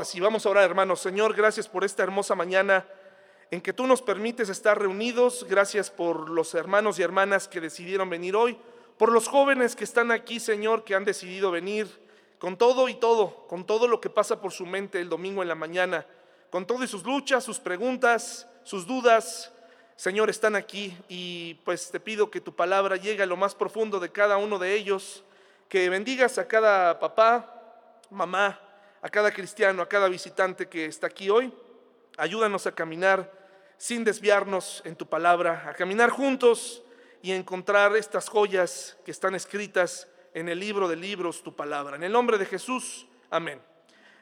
Ahora sí, vamos a orar, hermanos. Señor, gracias por esta hermosa mañana en que tú nos permites estar reunidos. Gracias por los hermanos y hermanas que decidieron venir hoy, por los jóvenes que están aquí, Señor, que han decidido venir con todo y todo, con todo lo que pasa por su mente el domingo en la mañana, con todas sus luchas, sus preguntas, sus dudas. Señor, están aquí y pues te pido que tu palabra llegue a lo más profundo de cada uno de ellos, que bendigas a cada papá, mamá, a cada cristiano, a cada visitante que está aquí hoy. Ayúdanos a caminar sin desviarnos en tu palabra, a caminar juntos y encontrar estas joyas que están escritas en el libro de libros, tu palabra. En el nombre de Jesús, amén.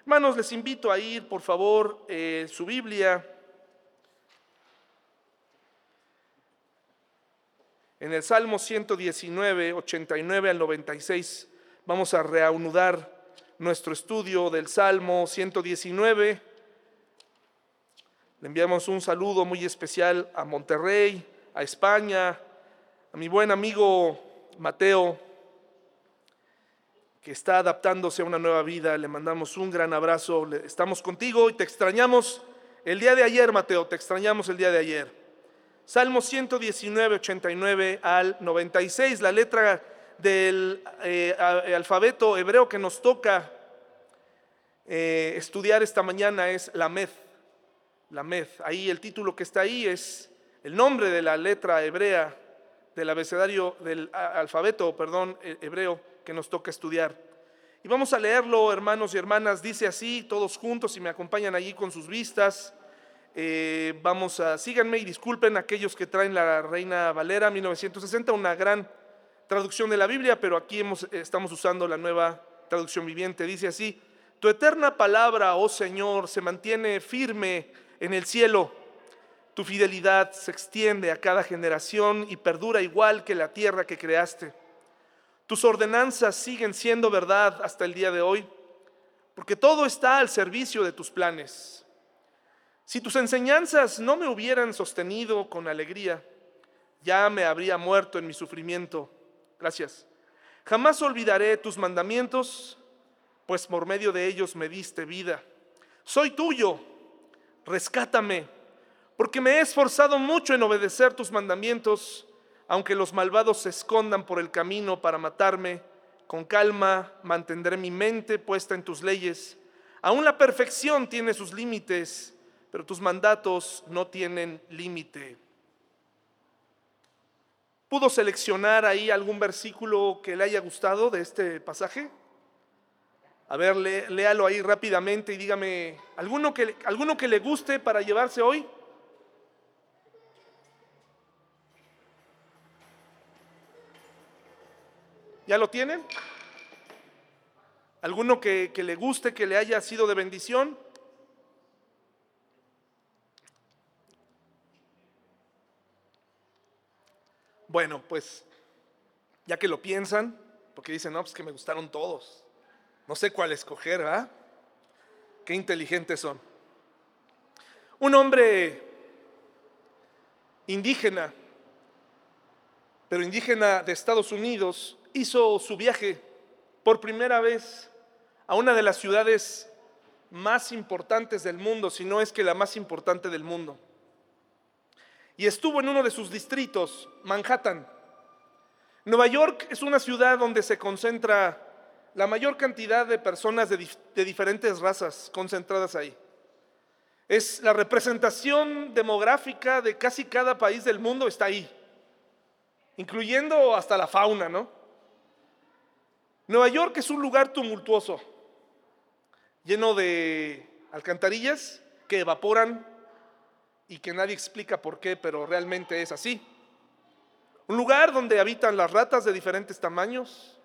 Hermanos, les invito a ir, por favor, eh, su Biblia. En el Salmo 119, 89 al 96, vamos a reanudar nuestro estudio del Salmo 119 le enviamos un saludo muy especial a Monterrey, a España, a mi buen amigo Mateo, que está adaptándose a una nueva vida. Le mandamos un gran abrazo. Estamos contigo y te extrañamos el día de ayer, Mateo, te extrañamos el día de ayer. Salmo 119, 89 al 96, la letra del eh, alfabeto hebreo que nos toca eh, estudiar esta mañana es la Med la Med. Ahí el título que está ahí es el nombre de la letra hebrea del abecedario del alfabeto, perdón, hebreo que nos toca estudiar. Y vamos a leerlo, hermanos y hermanas, dice así, todos juntos, y me acompañan allí con sus vistas. Eh, vamos a, síganme y disculpen aquellos que traen la Reina Valera 1960, una gran traducción de la Biblia, pero aquí hemos, estamos usando la nueva traducción viviente. Dice así, tu eterna palabra, oh Señor, se mantiene firme en el cielo. Tu fidelidad se extiende a cada generación y perdura igual que la tierra que creaste. Tus ordenanzas siguen siendo verdad hasta el día de hoy, porque todo está al servicio de tus planes. Si tus enseñanzas no me hubieran sostenido con alegría, ya me habría muerto en mi sufrimiento. Gracias. Jamás olvidaré tus mandamientos, pues por medio de ellos me diste vida. Soy tuyo rescátame, porque me he esforzado mucho en obedecer tus mandamientos, aunque los malvados se escondan por el camino para matarme, con calma mantendré mi mente puesta en tus leyes. Aún la perfección tiene sus límites, pero tus mandatos no tienen límite. ¿Pudo seleccionar ahí algún versículo que le haya gustado de este pasaje? A ver, léalo ahí rápidamente y dígame, ¿alguno que, ¿alguno que le guste para llevarse hoy? ¿Ya lo tienen? ¿Alguno que, que le guste, que le haya sido de bendición? Bueno, pues ya que lo piensan, porque dicen, no, pues que me gustaron todos. No sé cuál escoger, ¿ah? Qué inteligentes son. Un hombre indígena, pero indígena de Estados Unidos, hizo su viaje por primera vez a una de las ciudades más importantes del mundo, si no es que la más importante del mundo. Y estuvo en uno de sus distritos, Manhattan. Nueva York es una ciudad donde se concentra la mayor cantidad de personas de, diferentes razas concentradas ahí. Es la representación demográfica de casi cada país del mundo está ahí, incluyendo hasta la fauna, ¿no? Nueva York es un lugar tumultuoso, lleno de alcantarillas que evaporan y que nadie explica por qué, pero realmente es así. Un lugar donde habitan las ratas de diferentes tamaños,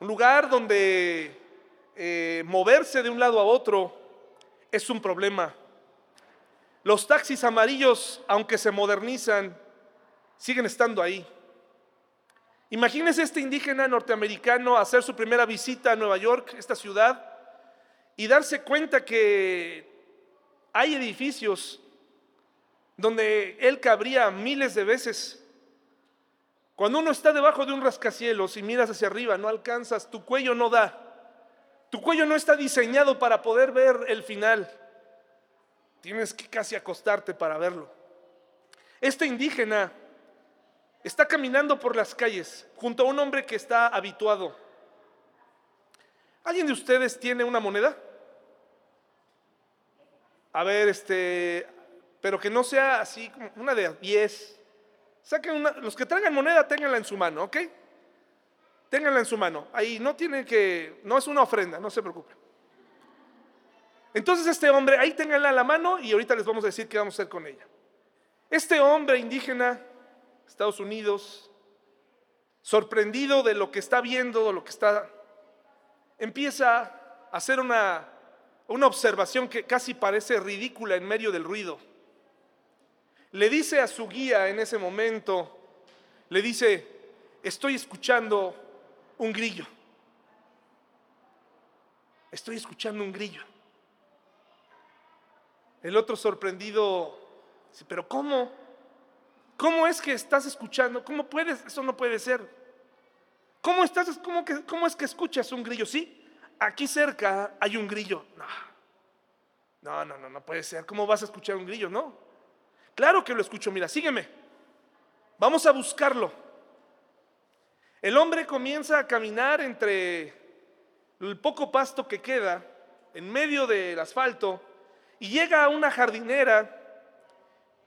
un lugar donde eh, moverse de un lado a otro es un problema. Los taxis amarillos, aunque se modernizan, siguen estando ahí. Imagínese este indígena norteamericano hacer su primera visita a Nueva York, esta ciudad, y darse cuenta que hay edificios donde él cabría miles de veces cuando uno está debajo de un rascacielos y miras hacia arriba, no alcanzas, tu cuello no da. Tu cuello no está diseñado para poder ver el final. Tienes que casi acostarte para verlo. Este indígena está caminando por las calles junto a un hombre que está habituado. ¿Alguien de ustedes tiene una moneda? A ver, este, pero que no sea así como una de 10. Saquen una, los que traigan moneda, ténganla en su mano, ¿ok? Ténganla en su mano. Ahí no tiene que, no es una ofrenda, no se preocupen. Entonces este hombre, ahí ténganla en la mano y ahorita les vamos a decir qué vamos a hacer con ella. Este hombre indígena, Estados Unidos, sorprendido de lo que está viendo, lo que está, empieza a hacer una, una observación que casi parece ridícula en medio del ruido. Le dice a su guía en ese momento, le dice, estoy escuchando un grillo. Estoy escuchando un grillo. El otro sorprendido dice, pero ¿cómo? ¿Cómo es que estás escuchando? ¿Cómo puedes? Eso no puede ser. ¿Cómo, estás, cómo, que, es que escuchas un grillo? Sí, aquí cerca hay un grillo. No. no, no, no, no puede ser. ¿Cómo vas a escuchar un grillo? No. Claro que lo escucho. Mira, sígueme. Vamos a buscarlo. El hombre comienza a caminar entre el poco pasto que queda en medio del asfalto y llega a una jardinera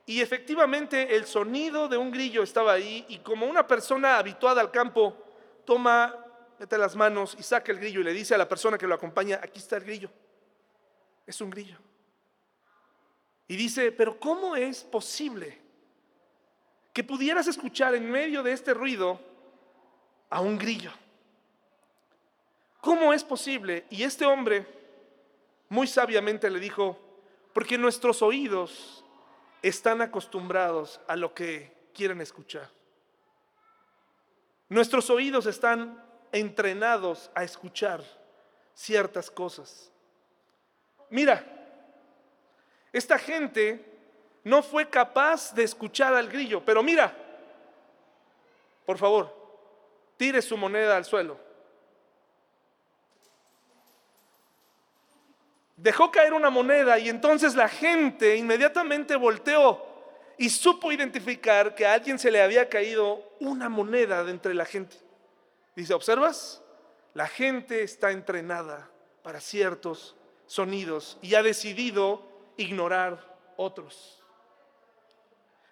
y efectivamente el sonido de un grillo estaba ahí y como una persona habituada al campo toma, mete las manos y saca el grillo y le dice a la persona que lo acompaña, aquí está el grillo. Es un grillo. Y dice, pero ¿cómo es posible que pudieras escuchar en medio de este ruido a un grillo. ¿Cómo es posible? Y este hombre muy sabiamente le dijo, porque nuestros oídos están acostumbrados a lo que quieren escuchar. Nuestros oídos están entrenados a escuchar ciertas cosas. Mira, esta gente no fue capaz de escuchar al grillo, pero mira, por favor, tire su moneda al suelo. Dejó caer una moneda y entonces la gente inmediatamente volteó y supo identificar que a alguien se le había caído una moneda de entre la gente. Dice, ¿observas? La gente está entrenada para ciertos sonidos y ha decidido ignorar otros.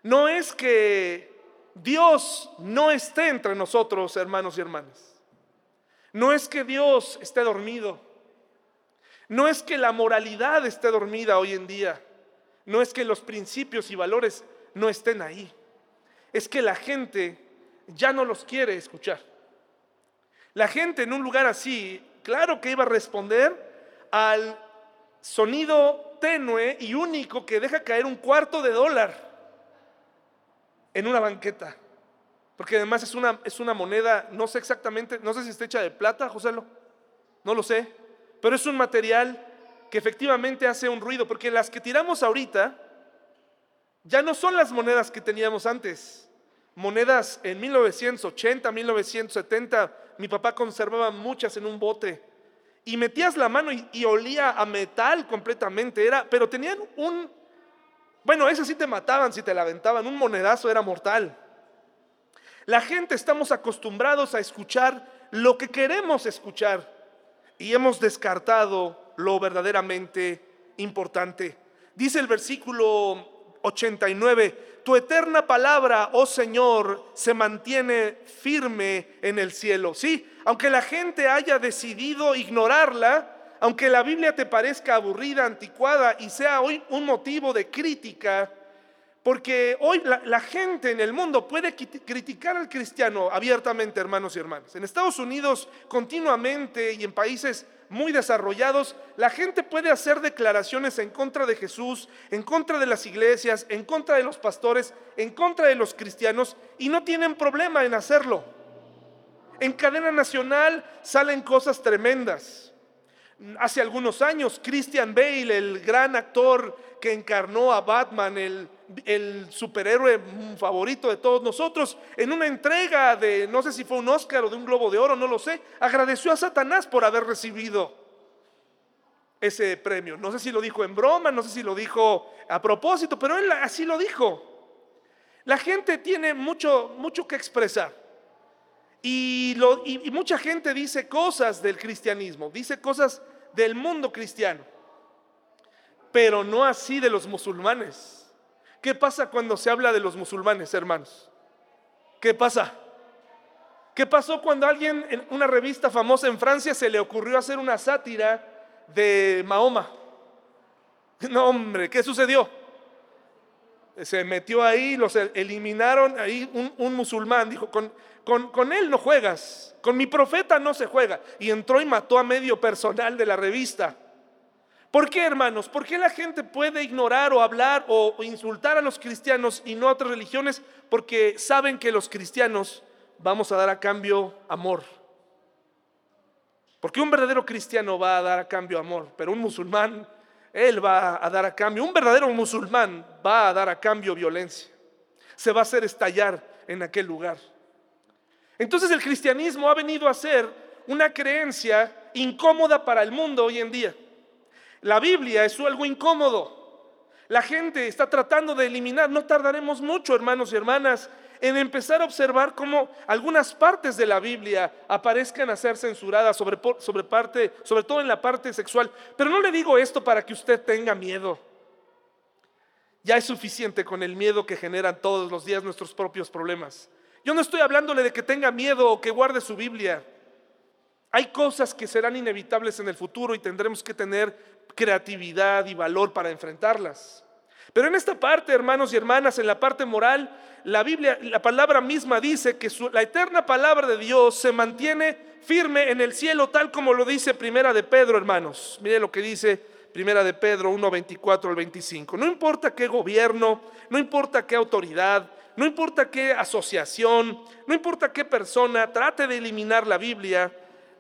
No es que Dios no esté entre nosotros, hermanos y hermanas. No es que Dios esté dormido. No es que la moralidad esté dormida hoy en día. No es que los principios y valores no estén ahí. Es que la gente ya no los quiere escuchar. La gente en un lugar así, claro que iba a responder al sonido tenue y único que deja caer un cuarto de dólar en una banqueta. Porque además es una, es una moneda, no sé exactamente, no sé si está hecha de plata, Joselo, no lo sé, pero es un material que efectivamente hace un ruido, porque las que tiramos ahorita ya no son las monedas que teníamos antes. Monedas en 1980, 1970, mi papá conservaba muchas en un bote y metías la mano y, olía a metal completamente, era, pero tenían un, bueno, eso sí te mataban si te la aventaban, un monedazo era mortal. La gente estamos acostumbrados a escuchar lo que queremos escuchar y hemos descartado lo verdaderamente importante. Dice el versículo 89, tu eterna palabra, oh Señor, se mantiene firme en el cielo. Sí, aunque la gente haya decidido ignorarla, aunque la Biblia te parezca aburrida, anticuada y sea hoy un motivo de crítica, porque hoy la, gente en el mundo puede criticar al cristiano abiertamente, hermanos y hermanas. En Estados Unidos continuamente y en países muy desarrollados, la gente puede hacer declaraciones en contra de Jesús, en contra de las iglesias, en contra de los pastores, en contra de los cristianos y no tienen problema en hacerlo. En cadena nacional salen cosas tremendas. Hace algunos años, Christian Bale, el gran actor que encarnó a Batman, el, el, superhéroe favorito de todos nosotros, en una entrega de, no sé si fue un Oscar o de un Globo de Oro, no lo sé, agradeció a Satanás por haber recibido ese premio. No sé si lo dijo en broma, no sé si lo dijo a propósito, pero él así lo dijo. La gente tiene mucho, mucho que expresar. Y, y, mucha gente dice cosas del cristianismo, dice cosas del mundo cristiano, pero no así de los musulmanes. ¿Qué pasa cuando se habla de los musulmanes, hermanos? ¿Qué pasa? ¿Qué pasó cuando alguien en una revista famosa en Francia se le ocurrió hacer una sátira de Mahoma? No, hombre, ¿qué sucedió? Se metió ahí, los eliminaron, ahí un, musulmán dijo, con, con, con, él no juegas, con mi profeta no se juega. Y entró y mató a medio personal de la revista. ¿Por qué, hermanos? ¿Por qué la gente puede ignorar o hablar o insultar a los cristianos y no a otras religiones? Porque saben que los cristianos vamos a dar a cambio amor. Porque un verdadero cristiano va a dar a cambio amor, pero un musulmán, él va a dar a cambio, un verdadero musulmán va a dar a cambio violencia. Se va a hacer estallar en aquel lugar. Entonces el cristianismo ha venido a ser una creencia incómoda para el mundo hoy en día. La Biblia es algo incómodo. La gente está tratando de eliminar, no tardaremos mucho, hermanos y hermanas, en empezar a observar cómo algunas partes de la Biblia aparezcan a ser censuradas, sobre, parte, sobre todo en la parte sexual. Pero no le digo esto para que usted tenga miedo. Ya es suficiente con el miedo que generan todos los días nuestros propios problemas. Yo no estoy hablándole de que tenga miedo o que guarde su Biblia. Hay cosas que serán inevitables en el futuro y tendremos que tener creatividad y valor para enfrentarlas. Pero en esta parte, hermanos y hermanas, en la parte moral, la Biblia, la palabra misma dice que la eterna palabra de Dios se mantiene firme en el cielo, tal como lo dice Primera de Pedro, hermanos. Mire lo que dice Primera de Pedro 1, 24 al 25. No importa qué gobierno, no importa qué autoridad, no importa qué asociación, no importa qué persona trate de eliminar la Biblia,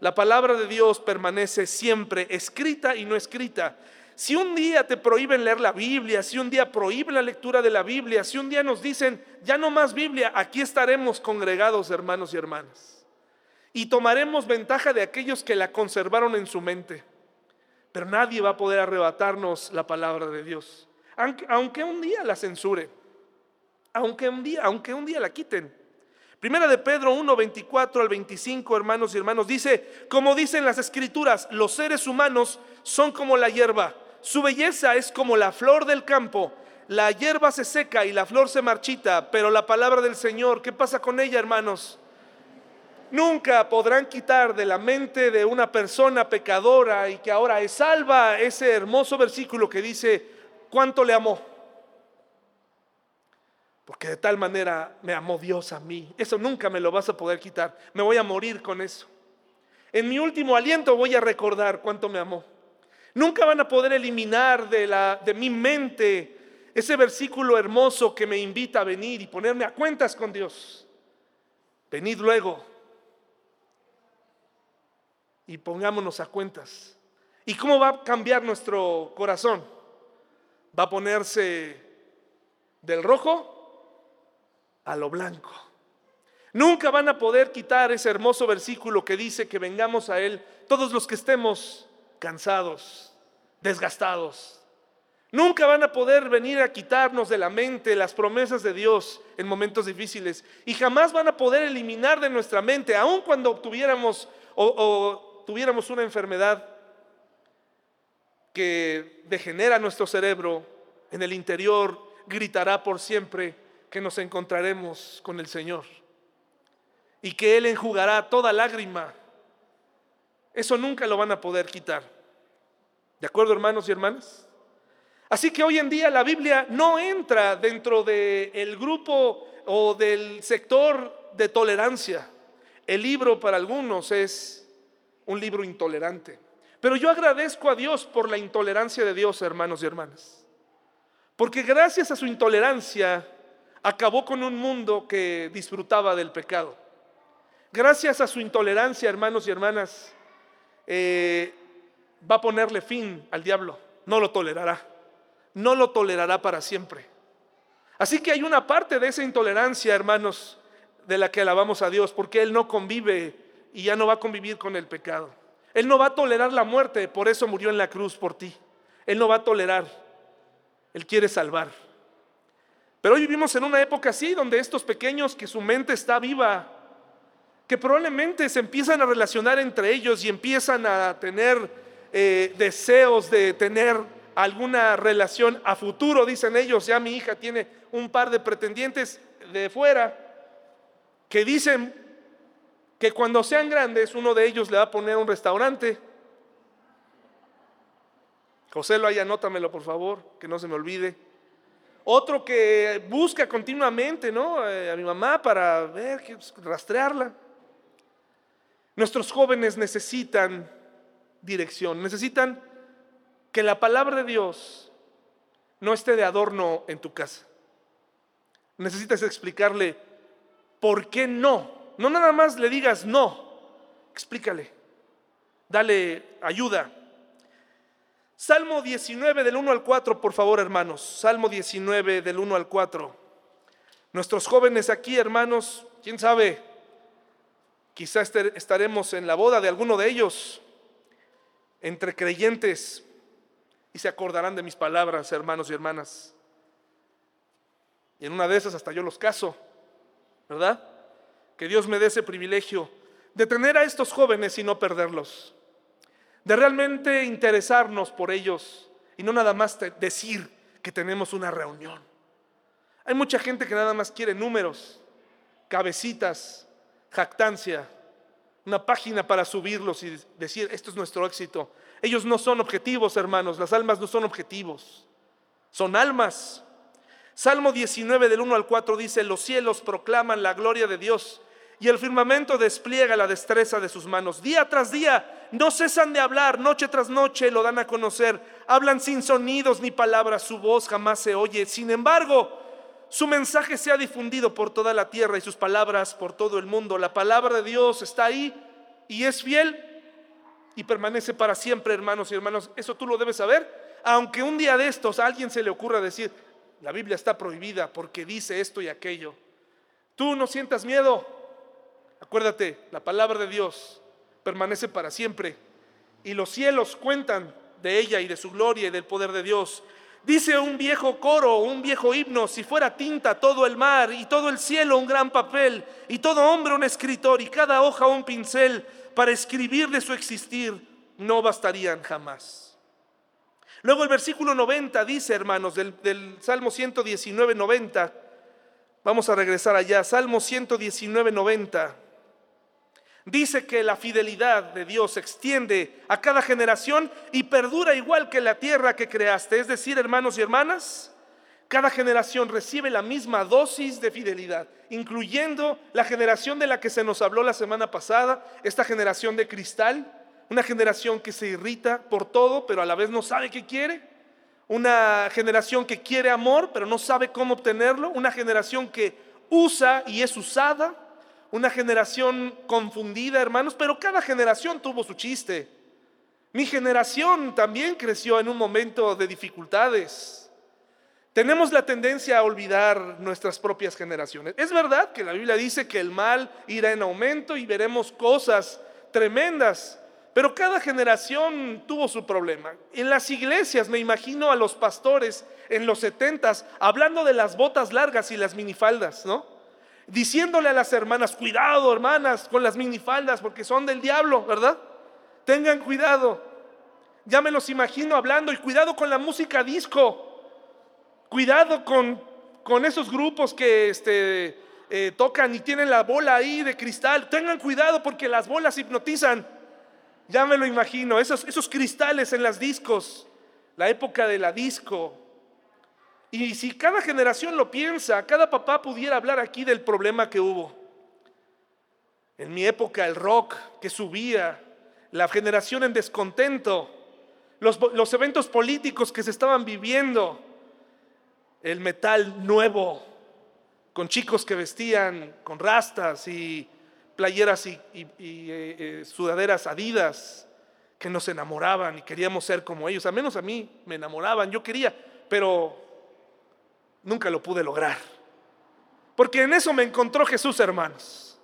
la palabra de Dios permanece siempre escrita y no escrita. Si un día te prohíben leer la Biblia, si un día prohíben la lectura de la Biblia, si un día nos dicen, ya no más Biblia, aquí estaremos congregados hermanos y hermanas. Y tomaremos ventaja de aquellos que la conservaron en su mente. Pero nadie va a poder arrebatarnos la palabra de Dios. Aunque, un día la censure, aunque un día, aunque un día la quiten. Primera de Pedro 1, 24 al 25, hermanos y hermanos, dice, como dicen las escrituras, los seres humanos son como la hierba su belleza es como la flor del campo. La hierba se seca y la flor se marchita, pero la palabra del Señor, ¿qué pasa con ella, hermanos? Nunca podrán quitar de la mente de una persona pecadora y que ahora es salva ese hermoso versículo que dice, ¿cuánto le amó? Porque de tal manera me amó Dios a mí. Eso nunca me lo vas a poder quitar. Me voy a morir con eso. En mi último aliento voy a recordar cuánto me amó. Nunca van a poder eliminar de, la, de mi mente ese versículo hermoso que me invita a venir y ponerme a cuentas con Dios. Venid luego y pongámonos a cuentas. ¿Y cómo va a cambiar nuestro corazón? Va a ponerse del rojo a lo blanco. Nunca van a poder quitar ese hermoso versículo que dice que vengamos a Él todos los que estemos cansados, desgastados. Nunca van a poder venir a quitarnos de la mente las promesas de Dios en momentos difíciles y jamás van a poder eliminar de nuestra mente, aun cuando obtuviéramos o, tuviéramos una enfermedad que degenera nuestro cerebro, en el interior gritará por siempre que nos encontraremos con el Señor y que Él enjugará toda lágrima. Eso nunca lo van a poder quitar. ¿De acuerdo, hermanos y hermanas? Así que hoy en día la Biblia no entra dentro del grupo o del sector de tolerancia. El libro para algunos es un libro intolerante. Pero yo agradezco a Dios por la intolerancia de Dios, hermanos y hermanas. Porque gracias a su intolerancia acabó con un mundo que disfrutaba del pecado. Gracias a su intolerancia, hermanos y hermanas, eh, va a ponerle fin al diablo. No lo tolerará. No lo tolerará para siempre. Así que hay una parte de esa intolerancia, hermanos, de la que alabamos a Dios, porque Él no convive y ya no va a convivir con el pecado. Él no va a tolerar la muerte, por eso murió en la cruz por ti. Él no va a tolerar, Él quiere salvar. Pero hoy vivimos en una época así, donde estos pequeños que su mente está viva, que probablemente se empiezan a relacionar entre ellos y empiezan a tener eh, deseos de tener alguna relación a futuro, dicen ellos, ya mi hija tiene un par de pretendientes de fuera, que dicen que cuando sean grandes uno de ellos le va a poner un restaurante. José lo hay, anótamelo por favor, que no se me olvide. Otro que busca continuamente, ¿no? Eh, a mi mamá para ver, pues, rastrearla. Nuestros jóvenes necesitan dirección, necesitan que la palabra de Dios no esté de adorno en tu casa. Necesitas explicarle por qué no. No nada más le digas no, explícale, dale ayuda. Salmo 19 del 1 al 4, por favor, hermanos. Salmo 19 del 1 al 4. Nuestros jóvenes aquí, hermanos, quién sabe, quizá estaremos en la boda de alguno de ellos, entre creyentes, y se acordarán de mis palabras, hermanos y hermanas. Y en una de esas hasta yo los caso, ¿verdad? Que Dios me dé ese privilegio de tener a estos jóvenes y no perderlos de realmente interesarnos por ellos y no nada más decir que tenemos una reunión. Hay mucha gente que nada más quiere números, cabecitas, jactancia, una página para subirlos y decir, esto es nuestro éxito. Ellos no son objetivos, hermanos, las almas no son objetivos, son almas. Salmo 19 del 1 al 4 dice, los cielos proclaman la gloria de Dios y el firmamento despliega la destreza de sus manos. Día tras día no cesan de hablar, noche tras noche lo dan a conocer. Hablan sin sonidos ni palabras, su voz jamás se oye. Sin embargo, su mensaje se ha difundido por toda la tierra y sus palabras por todo el mundo. La palabra de Dios está ahí y es fiel y permanece para siempre, hermanos y hermanos. Eso tú lo debes saber. Aunque un día de estos a alguien se le ocurra decir, la Biblia está prohibida porque dice esto y aquello. Tú no sientas miedo. Acuérdate, la palabra de Dios permanece para siempre y los cielos cuentan de ella y de su gloria y del poder de Dios. Dice un viejo coro, un viejo himno, si fuera tinta todo el mar y todo el cielo un gran papel y todo hombre un escritor y cada hoja un pincel para escribir de su existir, no bastarían jamás. Luego el versículo 90 dice, hermanos, del, Salmo 119, 90, vamos a regresar allá, Salmo 119, 90. Dice que la fidelidad de Dios se extiende a cada generación y perdura igual que la tierra que creaste. Es decir, hermanos y hermanas, cada generación recibe la misma dosis de fidelidad, incluyendo la generación de la que se nos habló la semana pasada, esta generación de cristal, una generación que se irrita por todo, pero a la vez no sabe qué quiere, una generación que quiere amor, pero no sabe cómo obtenerlo, una generación que usa y es usada, una generación confundida, hermanos, pero cada generación tuvo su chiste. Mi generación también creció en un momento de dificultades. Tenemos la tendencia a olvidar nuestras propias generaciones. Es verdad que la Biblia dice que el mal irá en aumento y veremos cosas tremendas, pero cada generación tuvo su problema. En las iglesias me imagino a los pastores en los setentas hablando de las botas largas y las minifaldas, ¿no? Diciéndole a las hermanas, cuidado hermanas con las minifaldas porque son del diablo, ¿verdad? Tengan cuidado. Ya me los imagino hablando y cuidado con la música disco. Cuidado con, con esos grupos que este, eh, tocan y tienen la bola ahí de cristal. Tengan cuidado porque las bolas hipnotizan. Ya me lo imagino, esos, esos cristales en las discos, la época de la disco, y si cada generación lo piensa, cada papá pudiera hablar aquí del problema que hubo. En mi época el rock que subía, la generación en descontento, los, los eventos políticos que se estaban viviendo, el metal nuevo, con chicos que vestían con rastas y playeras y, eh, eh, sudaderas adidas, que nos enamoraban y queríamos ser como ellos. Al menos a mí me enamoraban, yo quería, pero nunca lo pude lograr. Porque en eso me encontró Jesús, hermanos.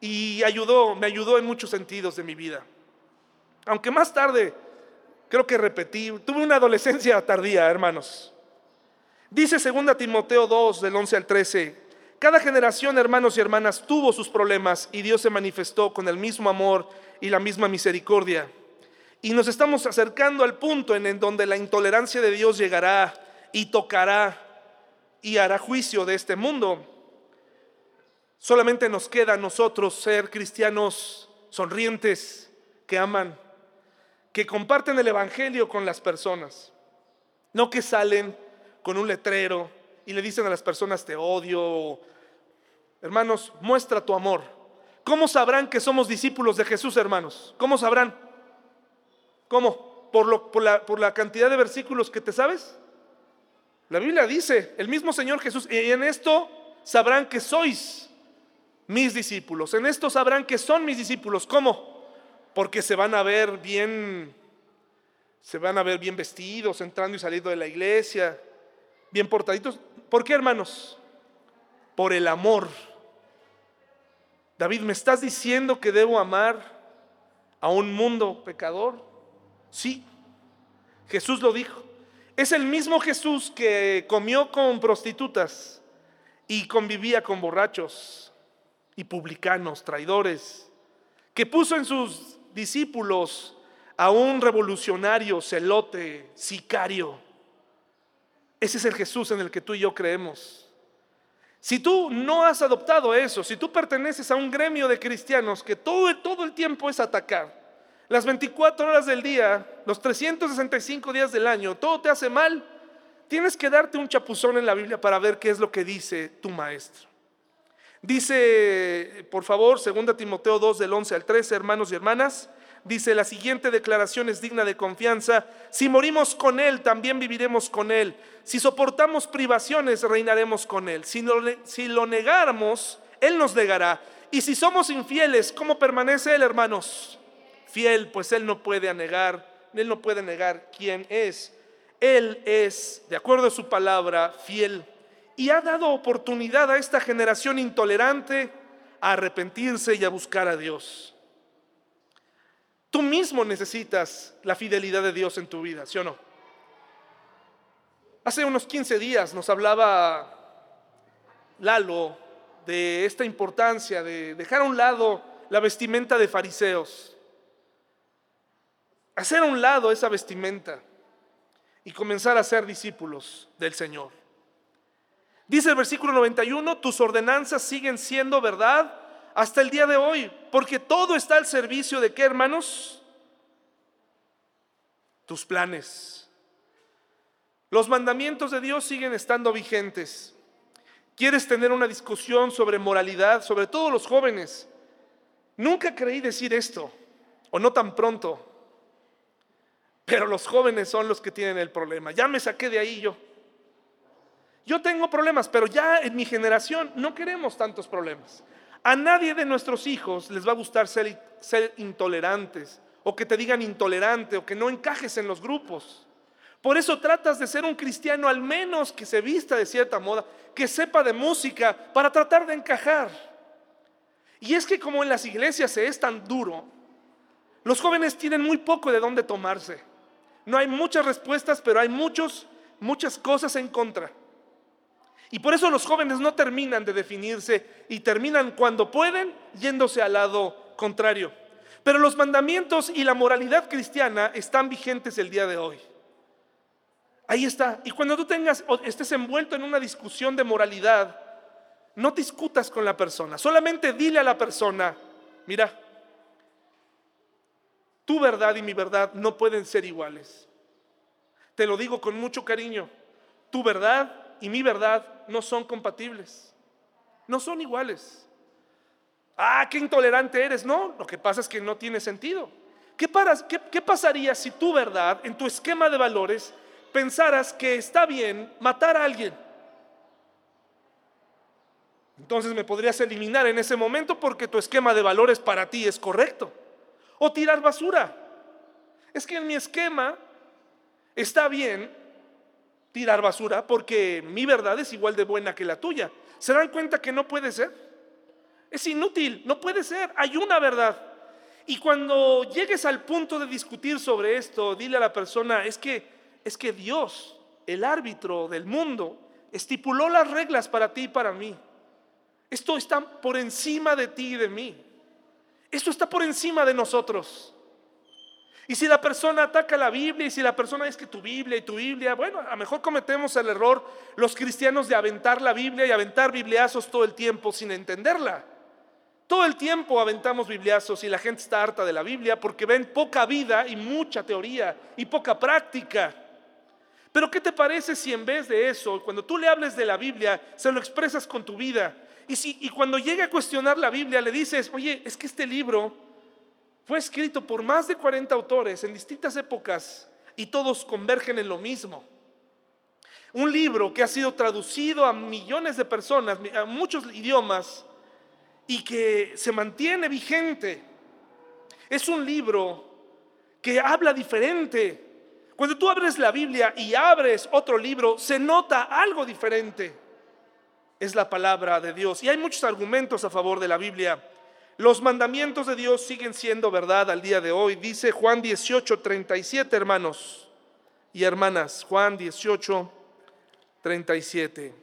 Y ayudó, me ayudó en muchos sentidos de mi vida. Aunque más tarde creo que repetí, tuve una adolescencia tardía, hermanos. Dice 2 Timoteo 2 del 11 al 13, cada generación, hermanos y hermanas, tuvo sus problemas y Dios se manifestó con el mismo amor y la misma misericordia. Y nos estamos acercando al punto en, donde la intolerancia de Dios llegará y tocará y hará juicio de este mundo. Solamente nos queda a nosotros ser cristianos sonrientes, que aman, que comparten el Evangelio con las personas. No que salen con un letrero y le dicen a las personas te odio. Hermanos, muestra tu amor. ¿Cómo sabrán que somos discípulos de Jesús, hermanos? ¿Cómo sabrán? ¿Cómo? ¿Por, por, la, ¿Por la cantidad de versículos que te sabes? La Biblia dice, el mismo Señor Jesús, y en esto sabrán que sois mis discípulos. En esto sabrán que son mis discípulos. ¿Cómo? Porque se van a ver bien, se van a ver bien vestidos, entrando y saliendo de la iglesia, bien portaditos. ¿Por qué, hermanos? Por el amor. David, ¿me estás diciendo que debo amar a un mundo pecador? Sí, Jesús lo dijo. Es el mismo Jesús que comió con prostitutas y convivía con borrachos y publicanos, traidores, que puso en sus discípulos a un revolucionario, celote, sicario. Ese es el Jesús en el que tú y yo creemos. Si tú no has adoptado eso, si tú perteneces a un gremio de cristianos que todo, todo el tiempo es atacar, las 24 horas del día, los 365 días del año, todo te hace mal, tienes que darte un chapuzón en la Biblia para ver qué es lo que dice tu maestro. Dice, por favor, 2 Timoteo 2 del 11 al 13, hermanos y hermanas, dice, la siguiente declaración es digna de confianza. Si morimos con Él, también viviremos con Él. Si soportamos privaciones, reinaremos con Él. Si si lo negáramos, Él nos negará. Y si somos infieles, ¿cómo permanece Él, hermanos? fiel, pues Él no puede negar, Él no puede negar quién es. Él es, de acuerdo a su palabra, fiel y ha dado oportunidad a esta generación intolerante a arrepentirse y a buscar a Dios. Tú mismo necesitas la fidelidad de Dios en tu vida, ¿sí o no? Hace unos 15 días nos hablaba Lalo de esta importancia de dejar a un lado la vestimenta de fariseos hacer a un lado esa vestimenta y comenzar a ser discípulos del Señor. Dice el versículo 91, tus ordenanzas siguen siendo verdad hasta el día de hoy, porque todo está al servicio de qué, hermanos? Tus planes. Los mandamientos de Dios siguen estando vigentes. ¿Quieres tener una discusión sobre moralidad, sobre todos los jóvenes? Nunca creí decir esto, o no tan pronto. Pero los jóvenes son los que tienen el problema. Ya me saqué de ahí yo. Yo tengo problemas, pero ya en mi generación no queremos tantos problemas. A nadie de nuestros hijos les va a gustar ser, ser intolerantes o que te digan intolerante o que no encajes en los grupos. Por eso tratas de ser un cristiano al menos que se vista de cierta moda, que sepa de música para tratar de encajar. Y es que como en las iglesias se es tan duro, los jóvenes tienen muy poco de dónde tomarse. No hay muchas respuestas, pero hay muchos, muchas cosas en contra. Y por eso los jóvenes no terminan de definirse y terminan cuando pueden yéndose al lado contrario. Pero los mandamientos y la moralidad cristiana están vigentes el día de hoy. Ahí está. Y cuando tú tengas estés envuelto en una discusión de moralidad, no discutas con la persona. Solamente dile a la persona, mira, tu verdad y mi verdad no pueden ser iguales. Te lo digo con mucho cariño. Tu verdad y mi verdad no son compatibles. No son iguales. Ah, qué intolerante eres. No, lo que pasa es que no tiene sentido. ¿Qué, pasaría si tu verdad, en tu esquema de valores, pensaras que está bien matar a alguien? Entonces me podrías eliminar en ese momento porque tu esquema de valores para ti es correcto o tirar basura. Es que en mi esquema está bien tirar basura porque mi verdad es igual de buena que la tuya. ¿Se dan cuenta que no puede ser? Es inútil, no puede ser. Hay una verdad. Y cuando llegues al punto de discutir sobre esto, dile a la persona, es que, es que Dios, el árbitro del mundo, estipuló las reglas para ti y para mí. Esto está por encima de ti y de mí. Esto está por encima de nosotros. Y si la persona ataca la Biblia y si la persona es que tu Biblia y tu Biblia, bueno, a lo mejor cometemos el error los cristianos de aventar la Biblia y aventar bibliazos todo el tiempo sin entenderla. Todo el tiempo aventamos bibliazos y la gente está harta de la Biblia porque ven poca vida y mucha teoría y poca práctica. Pero ¿qué te parece si en vez de eso, cuando tú le hables de la Biblia, se lo expresas con tu vida? Y, si, y cuando llegue a cuestionar la Biblia, le dices, oye, es que este libro fue escrito por más de 40 autores en distintas épocas y todos convergen en lo mismo. Un libro que ha sido traducido a millones de personas, a muchos idiomas, y que se mantiene vigente. Es un libro que habla diferente. Cuando tú abres la Biblia y abres otro libro, se nota algo diferente. Es la palabra de Dios. Y hay muchos argumentos a favor de la Biblia. Los mandamientos de Dios siguen siendo verdad al día de hoy. Dice Juan 18, 37, hermanos y hermanas. Juan 18, 37.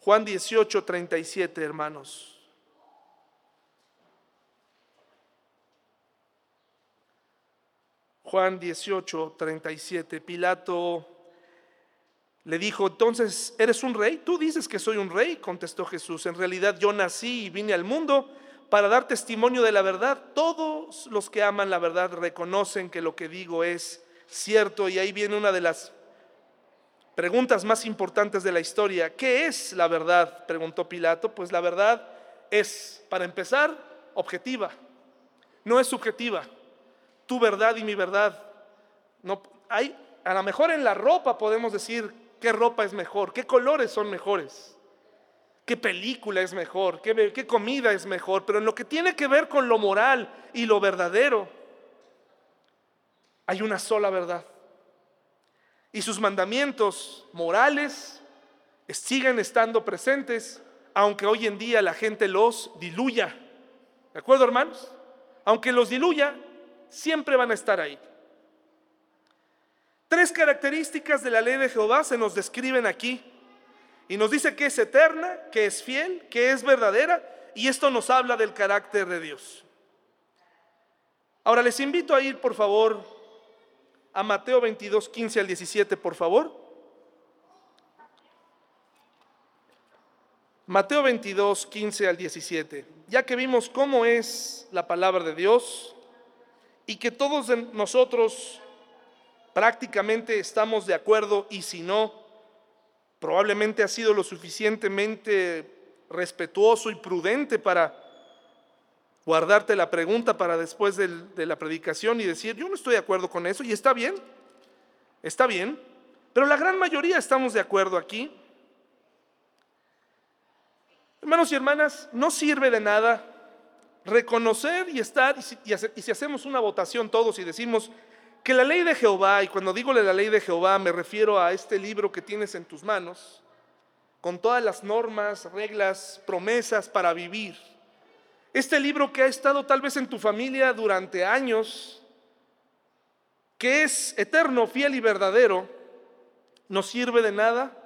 Juan 18, 37, hermanos. Juan 18, 37. Pilato le dijo, entonces, ¿eres un rey? Tú dices que soy un rey, contestó Jesús. En realidad yo nací y vine al mundo para dar testimonio de la verdad. Todos los que aman la verdad reconocen que lo que digo es cierto. Y ahí viene una de las preguntas más importantes de la historia. ¿Qué es la verdad? Preguntó Pilato. Pues la verdad es, para empezar, objetiva. No es subjetiva. Tu verdad y mi verdad. No, hay, a lo mejor en la ropa podemos decir qué ropa es mejor, qué colores son mejores, qué película es mejor, qué, comida es mejor, pero en lo que tiene que ver con lo moral y lo verdadero, hay una sola verdad. Y sus mandamientos morales siguen estando presentes, aunque hoy en día la gente los diluya. ¿De acuerdo, hermanos? Aunque los diluya, siempre van a estar ahí. Tres características de la ley de Jehová se nos describen aquí. Y nos dice que es eterna, que es fiel, que es verdadera. Y esto nos habla del carácter de Dios. Ahora les invito a ir, por favor, a Mateo 22, 15 al 17, por favor. Mateo 22, 15 al 17. Ya que vimos cómo es la palabra de Dios y que todos nosotros prácticamente estamos de acuerdo y si no, probablemente ha sido lo suficientemente respetuoso y prudente para guardarte la pregunta para después de la predicación y decir, yo no estoy de acuerdo con eso y está bien, está bien, pero la gran mayoría estamos de acuerdo aquí. Hermanos y hermanas, no sirve de nada reconocer y estar, y si, hacemos una votación todos y decimos, la ley de Jehová, y cuando digo la ley de Jehová me refiero a este libro que tienes en tus manos, con todas las normas, reglas, promesas para vivir. Este libro que ha estado tal vez en tu familia durante años, que es eterno, fiel y verdadero, no sirve de nada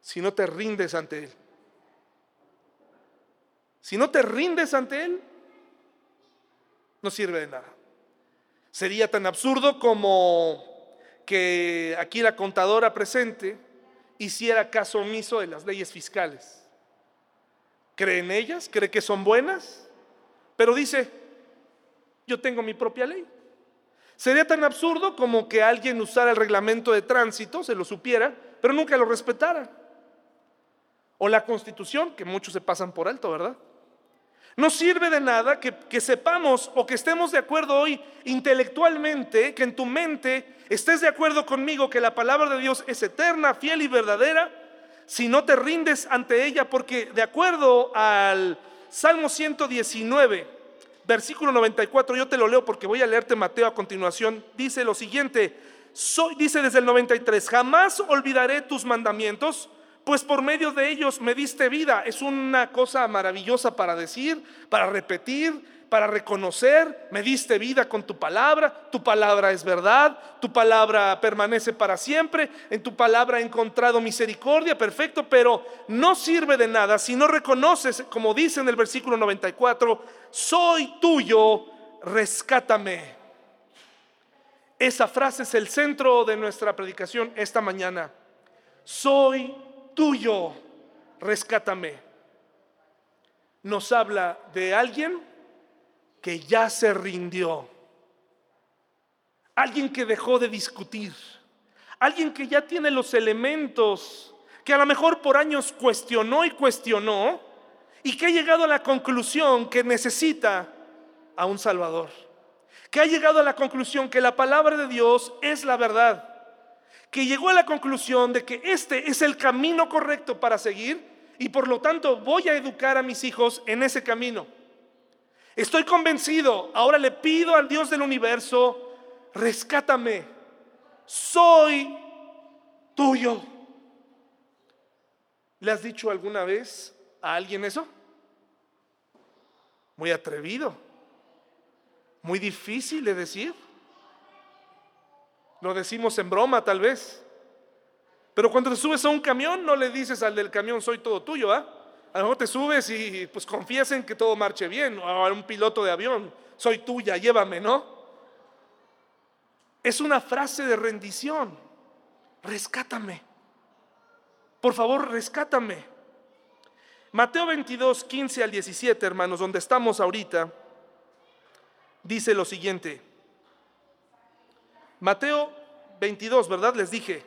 si no te rindes ante Él. Si no te rindes ante Él, no sirve de nada. Sería tan absurdo como que aquí la contadora presente hiciera caso omiso de las leyes fiscales. ¿Cree en ellas? ¿Cree que son buenas? Pero dice, yo tengo mi propia ley. Sería tan absurdo como que alguien usara el reglamento de tránsito, se lo supiera, pero nunca lo respetara. O la constitución, que muchos se pasan por alto, ¿verdad? No sirve de nada que, sepamos o que estemos de acuerdo hoy intelectualmente, que en tu mente estés de acuerdo conmigo que la palabra de Dios es eterna, fiel y verdadera, si no te rindes ante ella, porque de acuerdo al Salmo 119, versículo 94, yo te lo leo porque voy a leerte Mateo a continuación, dice lo siguiente, soy, dice desde el 93, jamás olvidaré tus mandamientos pues por medio de ellos me diste vida. Es una cosa maravillosa para decir, para repetir, para reconocer, me diste vida con tu palabra, tu palabra es verdad, tu palabra permanece para siempre, en tu palabra he encontrado misericordia, perfecto, pero no sirve de nada si no reconoces, como dice en el versículo 94, soy tuyo, rescátame. Esa frase es el centro de nuestra predicación esta mañana. Soy tuyo, rescátame. Nos habla de alguien que ya se rindió. Alguien que dejó de discutir. Alguien que ya tiene los elementos, que a lo mejor por años cuestionó y cuestionó, y que ha llegado a la conclusión que necesita a un Salvador. Que ha llegado a la conclusión que la palabra de Dios es la verdad. Que llegó a la conclusión de que este es el camino correcto para seguir y por lo tanto voy a educar a mis hijos en ese camino. Estoy convencido. Ahora le pido al Dios del universo, rescátame. Soy tuyo. ¿Le has dicho alguna vez a alguien eso? Muy atrevido. Muy difícil de decir. Lo decimos en broma tal vez. Pero cuando te subes a un camión no le dices al del camión soy todo tuyo, ¿ah? A lo mejor te subes y pues confías en que todo marche bien, o a un piloto de avión, soy tuya, llévame, ¿no? Es una frase de rendición. Rescátame. Por favor, rescátame. Mateo 22, 15 al 17, hermanos, donde estamos ahorita, dice lo siguiente. Mateo 22, ¿verdad? Les dije.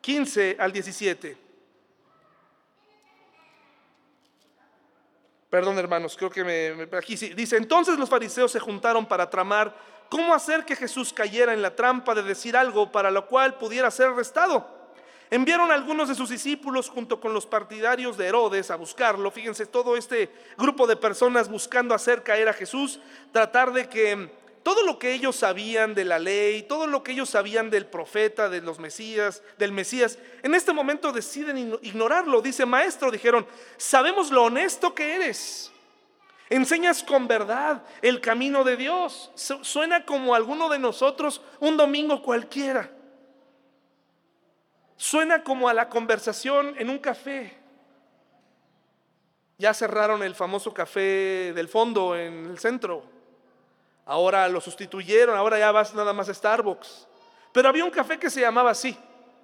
15 al 17. Perdón, hermanos, creo que me, aquí sí. Dice, entonces los fariseos se juntaron para tramar cómo hacer que Jesús cayera en la trampa de decir algo para lo cual pudiera ser arrestado. Enviaron a algunos de sus discípulos junto con los partidarios de Herodes a buscarlo. Fíjense, todo este grupo de personas buscando hacer caer a Jesús, tratar de que todo lo que ellos sabían de la ley, todo lo que ellos sabían del profeta, de los Mesías, del Mesías, en este momento deciden ignorarlo. Dice, maestro, dijeron, sabemos lo honesto que eres. Enseñas con verdad el camino de Dios. Suena como alguno de nosotros un domingo cualquiera. Suena como a la conversación en un café. Ya cerraron el famoso café del fondo en el centro. Ahora lo sustituyeron, ahora ya vas nada más a Starbucks. Pero había un café que se llamaba así,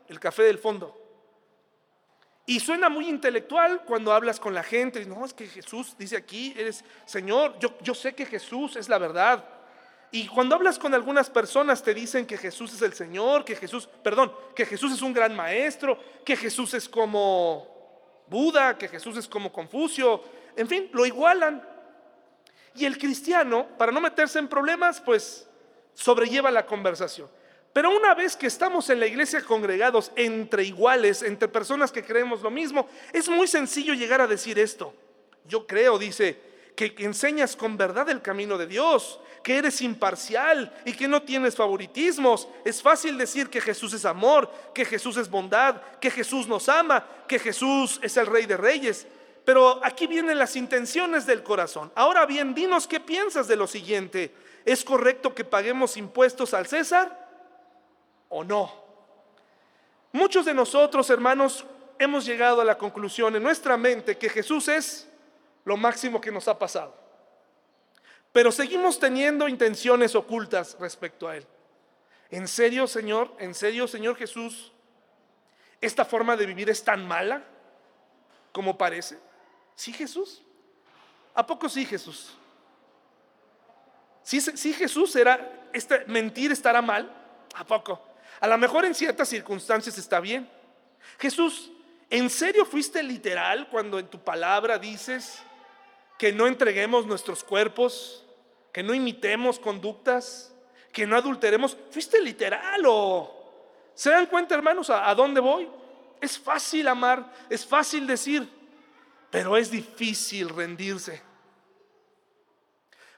el café del fondo. Y suena muy intelectual cuando hablas con la gente. No, es que Jesús dice aquí, eres Señor, yo, yo sé que Jesús es la verdad. Y cuando hablas con algunas personas te dicen que Jesús es el Señor, que Jesús, perdón, que Jesús es un gran maestro, que Jesús es como Buda, que Jesús es como Confucio, en fin, lo igualan. Y el cristiano, para no meterse en problemas, pues sobrelleva la conversación. Pero una vez que estamos en la iglesia congregados entre iguales, entre personas que creemos lo mismo, es muy sencillo llegar a decir esto. Yo creo, dice, que enseñas con verdad el camino de Dios, que eres imparcial y que no tienes favoritismos. Es fácil decir que Jesús es amor, que Jesús es bondad, que Jesús nos ama, que Jesús es el rey de reyes. Pero aquí vienen las intenciones del corazón. Ahora bien, dinos qué piensas de lo siguiente. ¿Es correcto que paguemos impuestos al César o no? Muchos de nosotros, hermanos, hemos llegado a la conclusión en nuestra mente que Jesús es lo máximo que nos ha pasado. Pero seguimos teniendo intenciones ocultas respecto a Él. ¿En serio, Señor? ¿En serio, Señor Jesús? ¿Esta forma de vivir es tan mala como parece? ¿Sí Jesús? ¿A poco sí Jesús? ¿Sí, Jesús era, este, mentir estará mal? ¿A poco? A lo mejor en ciertas circunstancias está bien. Jesús, ¿en serio fuiste literal cuando en tu palabra dices que no entreguemos nuestros cuerpos, que no imitemos conductas, que no adulteremos? ¿Fuiste literal o... ¿Se dan cuenta, hermanos, a dónde voy? Es fácil amar, es fácil decir, pero es difícil rendirse.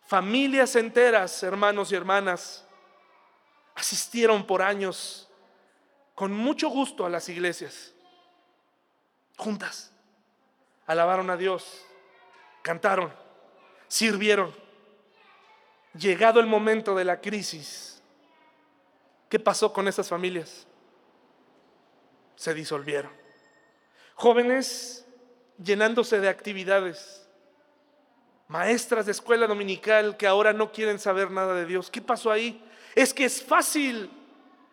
Familias enteras, hermanos y hermanas, asistieron por años con mucho gusto a las iglesias. juntas. Alabaron a Dios, cantaron, sirvieron. Llegado el momento de la crisis, ¿qué pasó con esas familias? Se disolvieron. Jóvenes llenándose de actividades, maestras de escuela dominical que ahora no quieren saber nada de Dios. ¿Qué pasó ahí? Es que es fácil,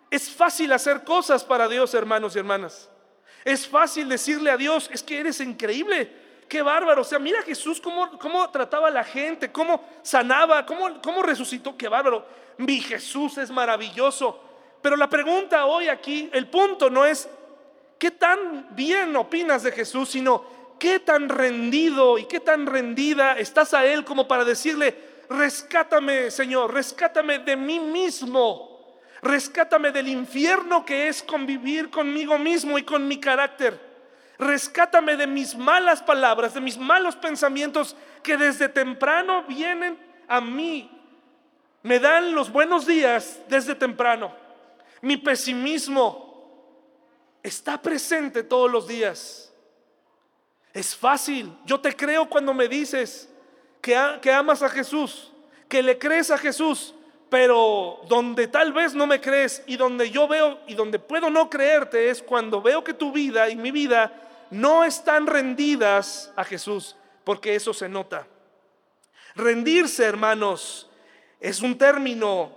es fácil hacer cosas para Dios, hermanos y hermanas. Es fácil decirle a Dios, es que eres increíble, qué bárbaro. O sea, mira Jesús cómo, cómo trataba a la gente, cómo sanaba, cómo, cómo resucitó, qué bárbaro. Mi Jesús es maravilloso. Pero la pregunta hoy aquí, el punto no es qué tan bien opinas de Jesús, sino qué tan rendido y qué tan rendida estás a Él como para decirle, rescátame Señor, rescátame de mí mismo, rescátame del infierno que es convivir conmigo mismo y con mi carácter. Rescátame de mis malas palabras, de mis malos pensamientos que desde temprano vienen a mí. Me dan los buenos días desde temprano. Mi pesimismo está presente todos los días. Es fácil. Yo te creo cuando me dices que, amas a Jesús, que le crees a Jesús, pero donde tal vez no me crees y donde yo veo y donde puedo no creerte es cuando veo que tu vida y mi vida no están rendidas a Jesús, porque eso se nota. Rendirse, hermanos, es un término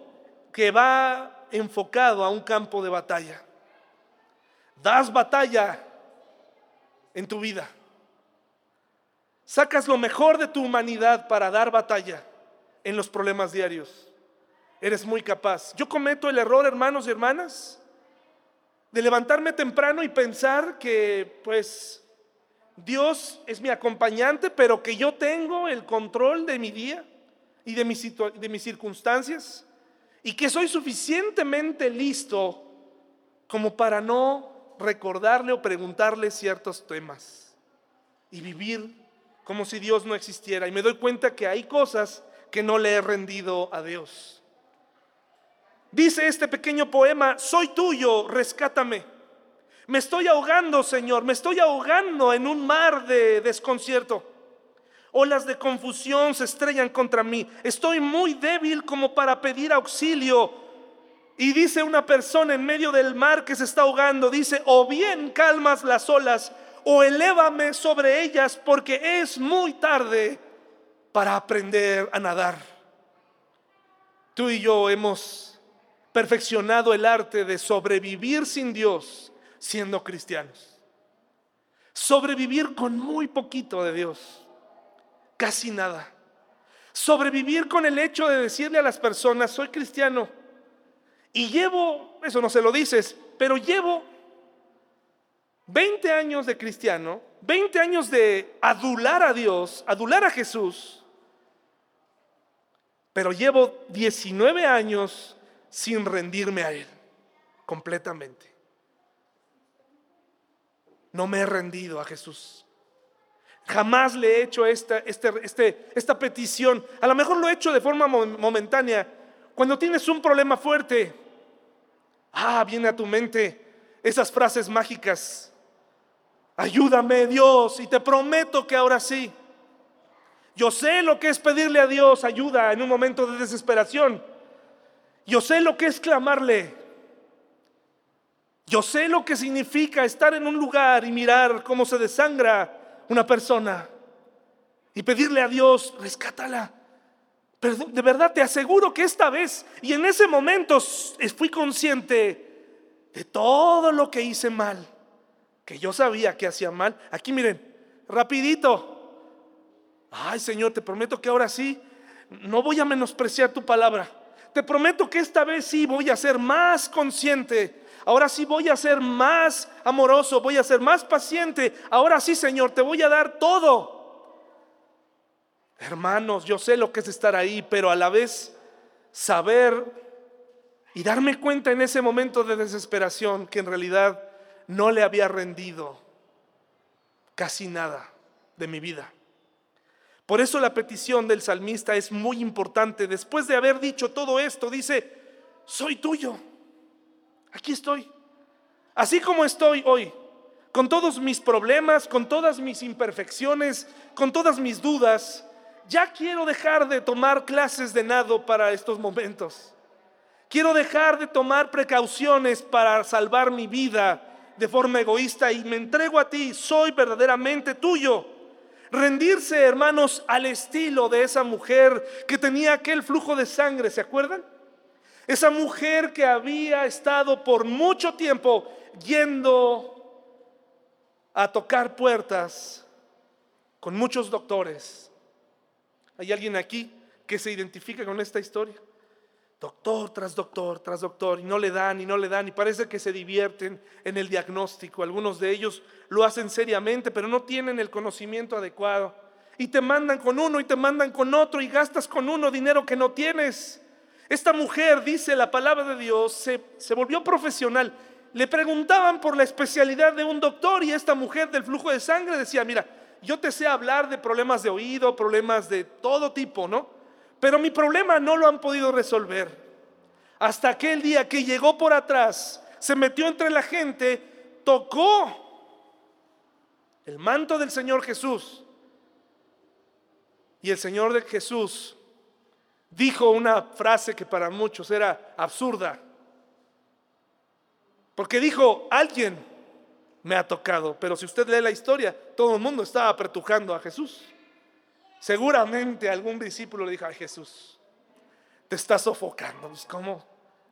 que va enfocado a un campo de batalla. Das batalla en tu vida. Sacas lo mejor de tu humanidad para dar batalla en los problemas diarios. Eres muy capaz. Yo cometo el error, hermanos y hermanas, de levantarme temprano y pensar que pues Dios es mi acompañante, pero que yo tengo el control de mi día y de mis, de mis circunstancias y que soy suficientemente listo como para no recordarle o preguntarle ciertos temas y vivir como si Dios no existiera. Y me doy cuenta que hay cosas que no le he rendido a Dios. Dice este pequeño poema, soy tuyo, rescátame. Me estoy ahogando, Señor, me estoy ahogando en un mar de desconcierto. Olas de confusión se estrellan contra mí. Estoy muy débil como para pedir auxilio. Y dice una persona en medio del mar que se está ahogando, dice, o bien calmas las olas o elévame sobre ellas porque es muy tarde para aprender a nadar. Tú y yo hemos perfeccionado el arte de sobrevivir sin Dios siendo cristianos. Sobrevivir con muy poquito de Dios, casi nada. Sobrevivir con el hecho de decirle a las personas, soy cristiano. Y llevo, eso no se lo dices, pero llevo 20 años de cristiano, 20 años de adular a Dios, adular a Jesús, pero llevo 19 años sin rendirme a Él completamente. No me he rendido a Jesús. Jamás le he hecho esta, este, este, esta petición. A lo mejor lo he hecho de forma momentánea. Cuando tienes un problema fuerte, ah, viene a tu mente esas frases mágicas. Ayúdame Dios y te prometo que ahora sí. Yo sé lo que es pedirle a Dios ayuda en un momento de desesperación. Yo sé lo que es clamarle. Yo sé lo que significa estar en un lugar y mirar cómo se desangra una persona y pedirle a Dios, rescátala. Pero de verdad te aseguro que esta vez y en ese momento fui consciente de todo lo que hice mal, que yo sabía que hacía mal. Aquí miren, rapidito. Ay Señor, te prometo que ahora sí, no voy a menospreciar tu palabra te prometo que esta vez sí voy a ser más consciente. Ahora sí voy a ser más amoroso, voy a ser más paciente. Ahora sí, Señor, te voy a dar todo. Hermanos, yo sé lo que es estar ahí, pero a la vez saber y darme cuenta en ese momento de desesperación que en realidad no le había rendido casi nada de mi vida. Por eso la petición del salmista es muy importante. Después de haber dicho todo esto, dice, soy tuyo. Aquí estoy. Así como estoy hoy, con todos mis problemas, con todas mis imperfecciones, con todas mis dudas, ya quiero dejar de tomar clases de nado para estos momentos. Quiero dejar de tomar precauciones para salvar mi vida de forma egoísta y me entrego a ti, soy verdaderamente tuyo. Rendirse, hermanos, al estilo de esa mujer que tenía aquel flujo de sangre, ¿se acuerdan? Esa mujer que había estado por mucho tiempo yendo a tocar puertas con muchos doctores. ¿Hay alguien aquí que se identifica con esta historia? Doctor tras doctor, tras doctor, y no le dan y no le dan, y parece que se divierten en el diagnóstico. Algunos de ellos lo hacen seriamente, pero no tienen el conocimiento adecuado. Y te mandan con uno y te mandan con otro y gastas con uno dinero que no tienes. Esta mujer, dice la palabra de Dios, se, se volvió profesional le preguntaban por la especialidad de un doctor y esta mujer del flujo de sangre decía, mira, yo te sé hablar de problemas de oído, problemas de todo tipo, ¿no? Pero mi problema no lo han podido resolver. Hasta aquel día que llegó por atrás, se metió entre la gente, tocó el manto del Señor Jesús. Y el Señor de Jesús dijo una frase que para muchos era absurda. Porque dijo, alguien me ha tocado. Pero si usted lee la historia, todo el mundo estaba apretujando a Jesús. Seguramente algún discípulo le dijo a Jesús, te está sofocando. Pues, ¿Cómo?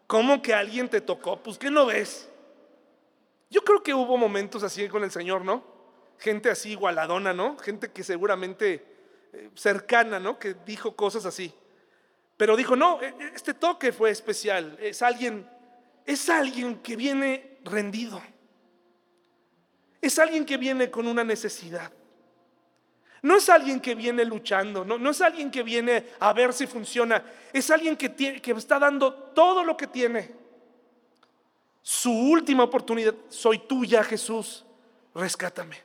¿Cómo que alguien te tocó? Pues ¿qué no ves? Yo creo que hubo momentos así con el Señor, ¿no? Gente así igualadona, ¿no? Gente que seguramente eh, cercana, ¿no? Que dijo cosas así. Pero dijo, no, e, e, este toque fue especial. Es alguien es alguien que viene rendido. Es alguien que viene con una necesidad. No es alguien que viene luchando, no, es alguien que viene a ver si funciona. Es alguien que está dando todo lo que tiene. Su última oportunidad, soy tuya Jesús, rescátame.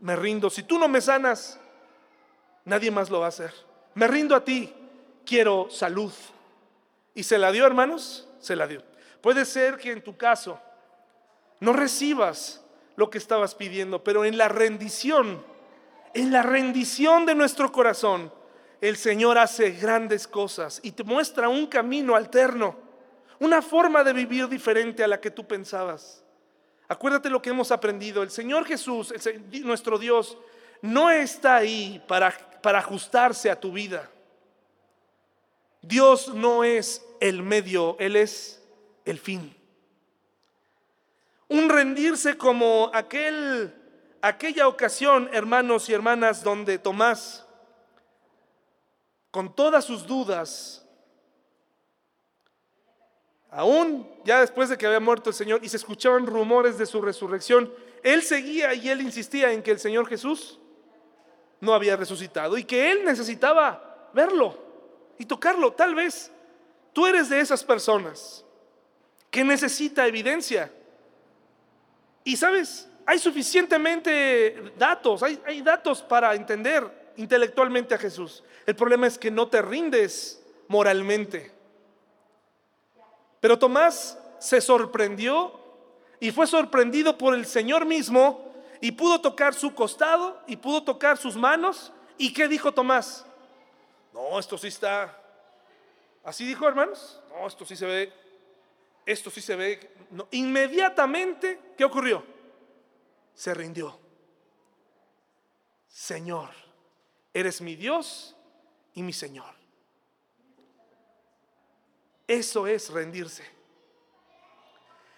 Me rindo. Si tú no me sanas, nadie más lo va a hacer. Me rindo a ti, quiero salud. ¿Y se la dio, hermanos? se la dio. Puede ser que en tu caso no recibas lo que estabas pidiendo, pero en la rendición, en la rendición de nuestro corazón, el Señor hace grandes cosas y te muestra un camino alterno, una forma de vivir diferente a la que tú pensabas. Acuérdate lo que hemos aprendido. El Señor Jesús, nuestro Dios, no está ahí para, para ajustarse a tu vida. Dios no es el medio, Él es el fin. Un rendirse como aquel, aquella ocasión, hermanos y hermanas, donde Tomás, con todas sus dudas, aún ya después de que había muerto el Señor y se escuchaban rumores de su resurrección, él seguía y él insistía en que el Señor Jesús no había resucitado y que él necesitaba verlo y tocarlo. Tal vez tú eres de esas personas que necesita evidencia. Y sabes, hay suficientemente datos, hay, datos para entender intelectualmente a Jesús. El problema es que no te rindes moralmente. Pero Tomás se sorprendió y fue sorprendido por el Señor mismo y pudo tocar su costado y pudo tocar sus manos. ¿Y qué dijo Tomás? No, esto sí está. ¿Así dijo, hermanos? No, esto sí se ve. Esto sí se ve. Inmediatamente, ¿qué ocurrió? Se rindió. Señor, eres mi Dios y mi Señor. Eso es rendirse.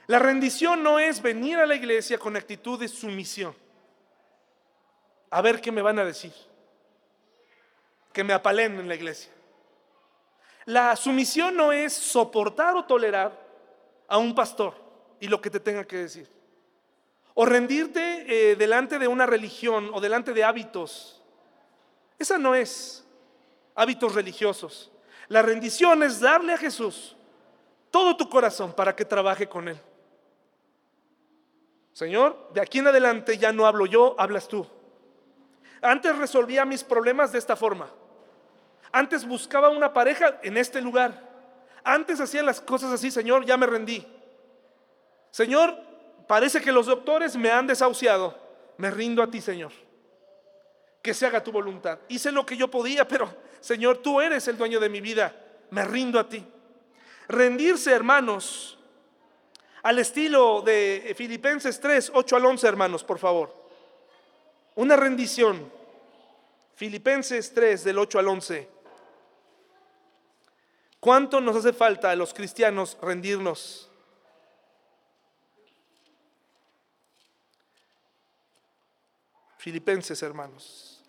La rendición no es venir a la iglesia con actitud de sumisión. A ver qué me van a decir que me apalen en la iglesia. La sumisión no es soportar o tolerar a un pastor y lo que te tenga que decir. O rendirte eh, delante de una religión o delante de hábitos. Esa no es hábitos religiosos. La rendición es darle a Jesús todo tu corazón para que trabaje con Él. Señor, de aquí en adelante ya no hablo yo, hablas tú. Antes resolvía mis problemas de esta forma. Antes buscaba una pareja en este lugar. Antes hacía las cosas así, Señor, ya me rendí. Señor, parece que los doctores me han desahuciado, me rindo a ti, Señor. Que se haga tu voluntad. Hice lo que yo podía, pero Señor, tú eres el dueño de mi vida, me rindo a ti. Rendirse, hermanos, al estilo de Filipenses 3, 8 al 11, hermanos, por favor. Una rendición. Filipenses 3, del 8 al 11. ¿Cuánto nos hace falta a los cristianos rendirnos? Filipenses, hermanos,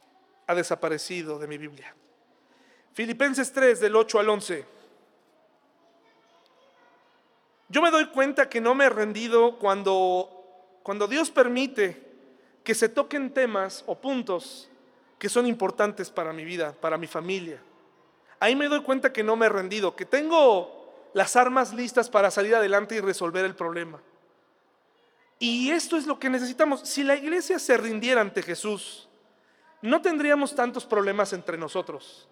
ha desaparecido de mi Biblia. Filipenses 3, del 8 al 11. Yo me doy cuenta que no me he rendido cuando, cuando Dios permite que se toquen temas o puntos que son importantes para mi vida, para mi familia. Ahí me doy cuenta que no me he rendido, que tengo las armas listas para salir adelante y resolver el problema. Y esto es lo que necesitamos. Si la iglesia se rindiera ante Jesús, no tendríamos tantos problemas entre nosotros,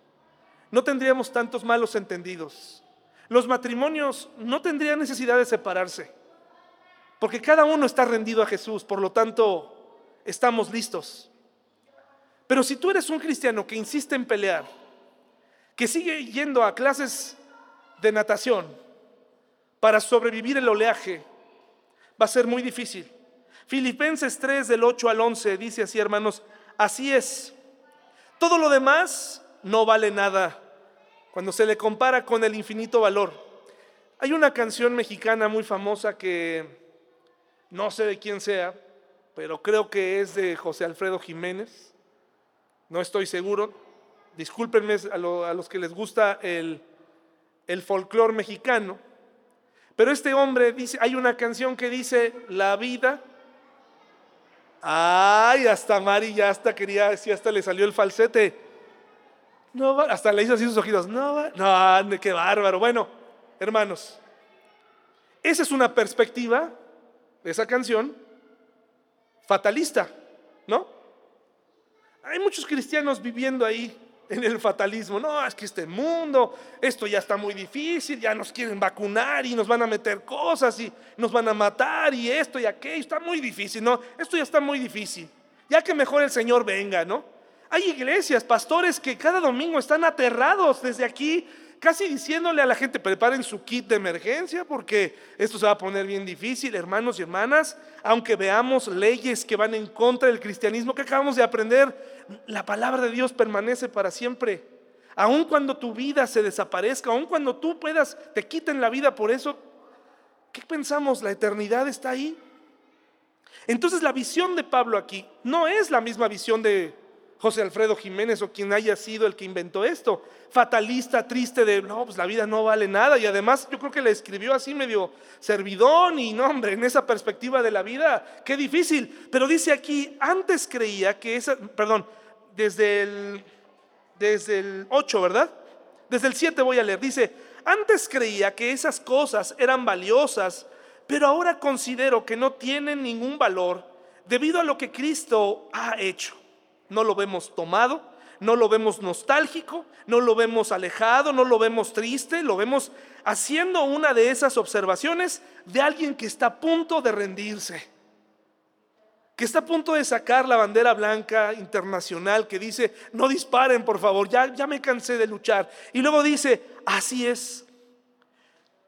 no tendríamos tantos malos entendidos, los matrimonios no tendrían necesidad de separarse, porque cada uno está rendido a Jesús, por lo tanto estamos listos. Pero si tú eres un cristiano que insiste en pelear, que sigue yendo a clases de natación para sobrevivir el oleaje, va a ser muy difícil. Filipenses 3 del 8 al 11 dice así, hermanos, así es. Todo lo demás no vale nada cuando se le compara con el infinito valor. Hay una canción mexicana muy famosa que no sé de quién sea, pero creo que es de José Alfredo Jiménez, no estoy seguro, discúlpenme a, los que les gusta el, el folclore mexicano, pero este hombre dice, hay una canción que dice, la vida, ay, hasta Mari ya hasta quería, si hasta le salió el falsete, no hasta le hizo así sus ojitos. No va. No, qué bárbaro. Bueno, hermanos, esa es una perspectiva de esa canción fatalista, ¿no? Hay muchos cristianos viviendo ahí en el fatalismo. No, es que este mundo, esto ya está muy difícil, ya nos quieren vacunar y nos van a meter cosas y nos van a matar y esto y aquello, está muy difícil, ¿no? Esto ya está muy difícil. Ya que mejor el Señor venga, ¿no? Hay iglesias, pastores que cada domingo están aterrados desde aquí, casi diciéndole a la gente, preparen su kit de emergencia porque esto se va a poner bien difícil, hermanos y hermanas, aunque veamos leyes que van en contra del cristianismo que acabamos de aprender, la palabra de Dios permanece para siempre. Aun cuando tu vida se desaparezca, aun cuando tú puedas, te quiten la vida por eso, ¿qué pensamos? ¿La eternidad está ahí? Entonces la visión de Pablo aquí no es la misma visión de José Alfredo Jiménez o quien haya sido el que inventó esto. Fatalista, triste de, no, pues la vida no vale nada. Y además yo creo que le escribió así medio servidón y no, hombre, en esa perspectiva de la vida, qué difícil. Pero dice aquí, antes creía que esa, perdón, desde el, desde el 8, ¿verdad? Desde el 7 voy a leer. Dice, antes creía que esas cosas eran valiosas, pero ahora considero que no tienen ningún valor debido a lo que Cristo ha hecho no lo vemos tomado, no lo vemos nostálgico, no lo vemos alejado, no lo vemos triste, lo vemos haciendo una de esas observaciones de alguien que está a punto de rendirse, que está a punto de sacar la bandera blanca internacional que dice, no disparen por favor, ya, ya me cansé de luchar. Y luego dice, así es,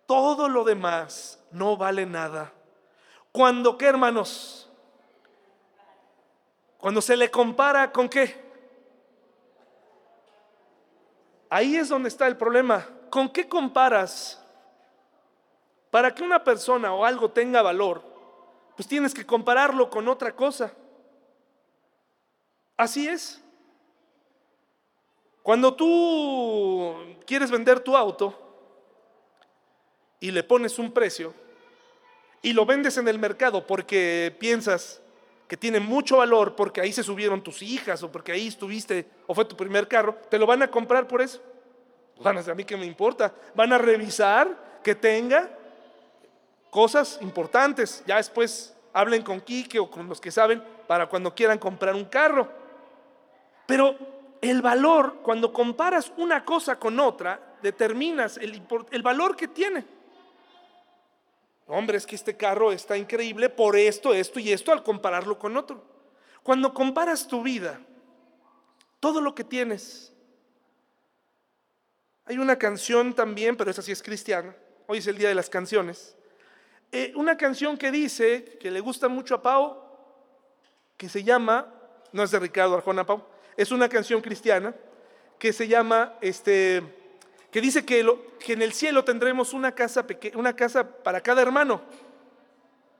todo lo demás no vale nada. Cuando, ¿qué hermanos? Cuando se le compara con qué? Ahí es donde está el problema. ¿Con qué comparas? Para que una persona o algo tenga valor, pues tienes que compararlo con otra cosa. Así es. Cuando tú quieres vender tu auto y le pones un precio y lo vendes en el mercado porque piensas, que tiene mucho valor porque ahí se subieron tus hijas o porque ahí estuviste o fue tu primer carro, te lo van a comprar por eso. Van a, a mí que me importa. Van a revisar que tenga cosas importantes. Ya después hablen con Quique o con los que saben para cuando quieran comprar un carro. Pero el valor, cuando comparas una cosa con otra, determinas el, el valor que tiene. Hombre, es que este carro está increíble por esto, esto y esto al compararlo con otro. Cuando comparas tu vida, todo lo que tienes, hay una canción también, pero esa sí es cristiana, hoy es el día de las canciones, eh, una canción que dice, que le gusta mucho a Pau, que se llama, no es de Ricardo Arjona Pau, es una canción cristiana, que se llama, este, que dice que, en el cielo tendremos una casa, una casa para cada hermano,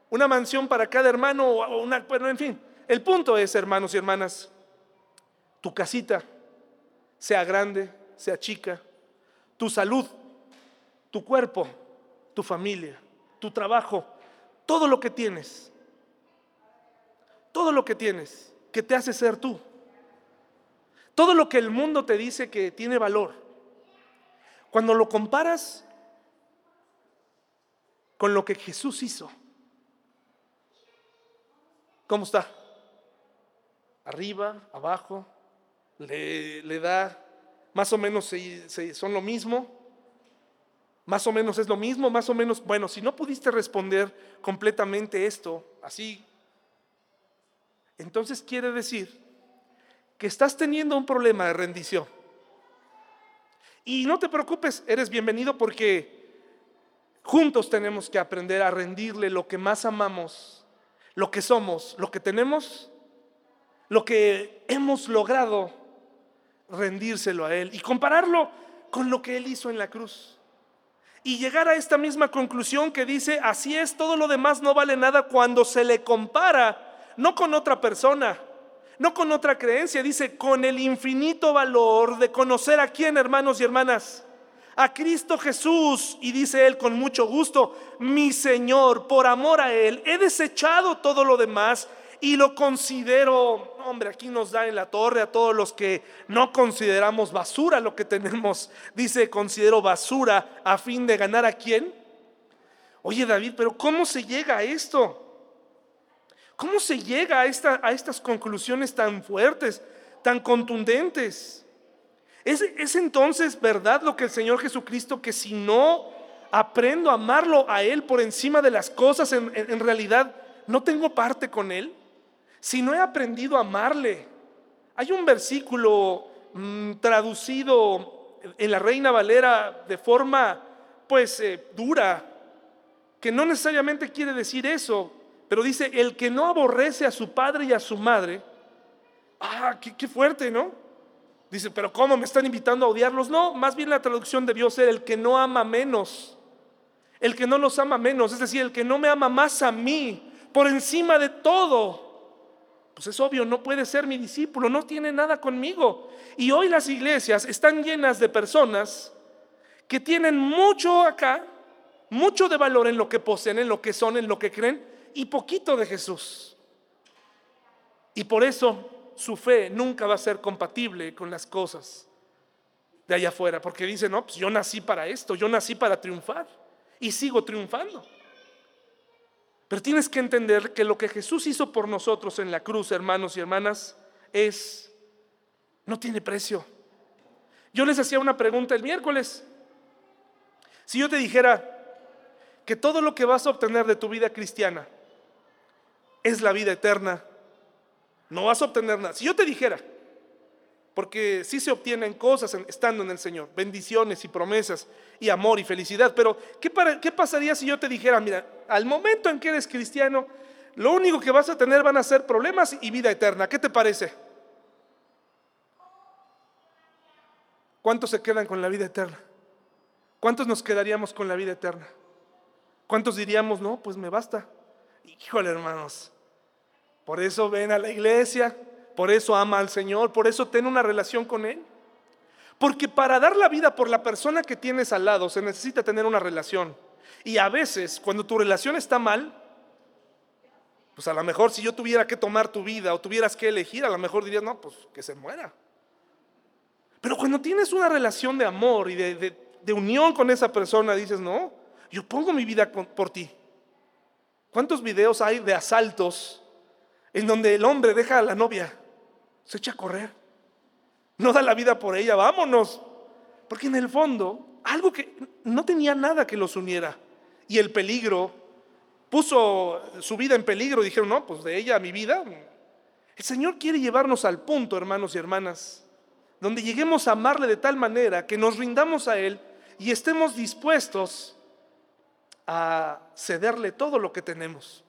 una mansión para cada hermano, o una, bueno, en fin. El punto es, hermanos y hermanas, tu casita, sea grande, sea chica, tu salud, tu cuerpo, tu familia, tu trabajo, todo lo que tienes, todo lo que tienes que te hace ser tú, todo lo que el mundo te dice que tiene valor, cuando lo comparas con lo que Jesús hizo, ¿cómo está? Arriba, abajo, le, da más o menos son lo mismo. Más o menos es lo mismo, más o menos, bueno, si no pudiste responder completamente esto, así, entonces quiere decir que estás teniendo un problema de rendición. Y no te preocupes, eres bienvenido porque juntos tenemos que aprender a rendirle lo que más amamos, lo que somos, lo que tenemos, lo que hemos logrado rendírselo a Él y compararlo con lo que Él hizo en la cruz. Y llegar a esta misma conclusión que dice, así es, todo lo demás no vale nada cuando se le compara, no con otra persona, no con otra creencia, dice, con el infinito valor de conocer a quién, hermanos y hermanas, a Cristo Jesús, y dice él con mucho gusto, mi Señor, por amor a Él, he desechado todo lo demás y lo considero, hombre, aquí nos da en la torre a todos los que no consideramos basura lo que tenemos. Dice, considero basura a fin de ganar a quién. Oye David, pero ¿cómo se llega a esto? ¿Cómo se llega a, esta, a estas conclusiones tan fuertes, tan contundentes? ¿Es, ¿Es entonces verdad lo que el Señor Jesucristo, que si no aprendo a amarlo a Él por encima de las cosas, en, en realidad no tengo parte con Él? si no he aprendido a amarle? Hay un versículo mm, traducido en la Reina Valera de forma pues eh, dura, que no necesariamente quiere decir eso, pero dice, el que no aborrece a su padre y a su madre, ah, qué, fuerte, ¿no? Dice, pero ¿cómo me están invitando a odiarlos? No, más bien la traducción debió ser el que no ama menos, el que no los ama menos, es decir, el que no me ama más a mí, por encima de todo. Pues es obvio, no puede ser mi discípulo, no tiene nada conmigo. Y hoy las iglesias están llenas de personas que tienen mucho acá, mucho de valor en lo que poseen, en lo que son, en lo que creen, y poquito de Jesús. Y por eso su fe nunca va a ser compatible con las cosas de allá afuera, porque dicen, no, pues yo nací para esto, yo nací para triunfar y sigo triunfando. Pero tienes que entender que lo que Jesús hizo por nosotros en la cruz, hermanos y hermanas, es, no tiene precio. Yo les hacía una pregunta el miércoles. Si yo te dijera que todo lo que vas a obtener de tu vida cristiana es la vida eterna, no vas a obtener nada. Si yo te dijera porque sí se obtienen cosas estando en el Señor, bendiciones y promesas y amor y felicidad. Pero ¿qué, ¿qué pasaría si yo te dijera, mira, al momento en que eres cristiano, lo único que vas a tener van a ser problemas y vida eterna? ¿Qué te parece? ¿Cuántos se quedan con la vida eterna? ¿Cuántos nos quedaríamos con la vida eterna? ¿Cuántos diríamos, no, pues me basta? Híjole, hermanos, por eso ven a la iglesia, por eso ama al Señor, por eso tiene una relación con Él. Porque para dar la vida por la persona que tienes al lado se necesita tener una relación. Y a veces, cuando tu relación está mal, pues a lo mejor si yo tuviera que tomar tu vida o tuvieras que elegir, a lo mejor dirías, no, pues que se muera. Pero cuando tienes una relación de amor y de, unión con esa persona, dices, no, yo pongo mi vida por ti. ¿Cuántos videos hay de asaltos en donde el hombre deja a la novia se echa a correr. No da la vida por ella, vámonos. Porque en el fondo, algo que no tenía nada que los uniera. Y el peligro puso su vida en peligro dijeron, no, pues de ella a mi vida. El Señor quiere llevarnos al punto, hermanos y hermanas, donde lleguemos a amarle de tal manera que nos rindamos a Él y estemos dispuestos a cederle todo lo que tenemos.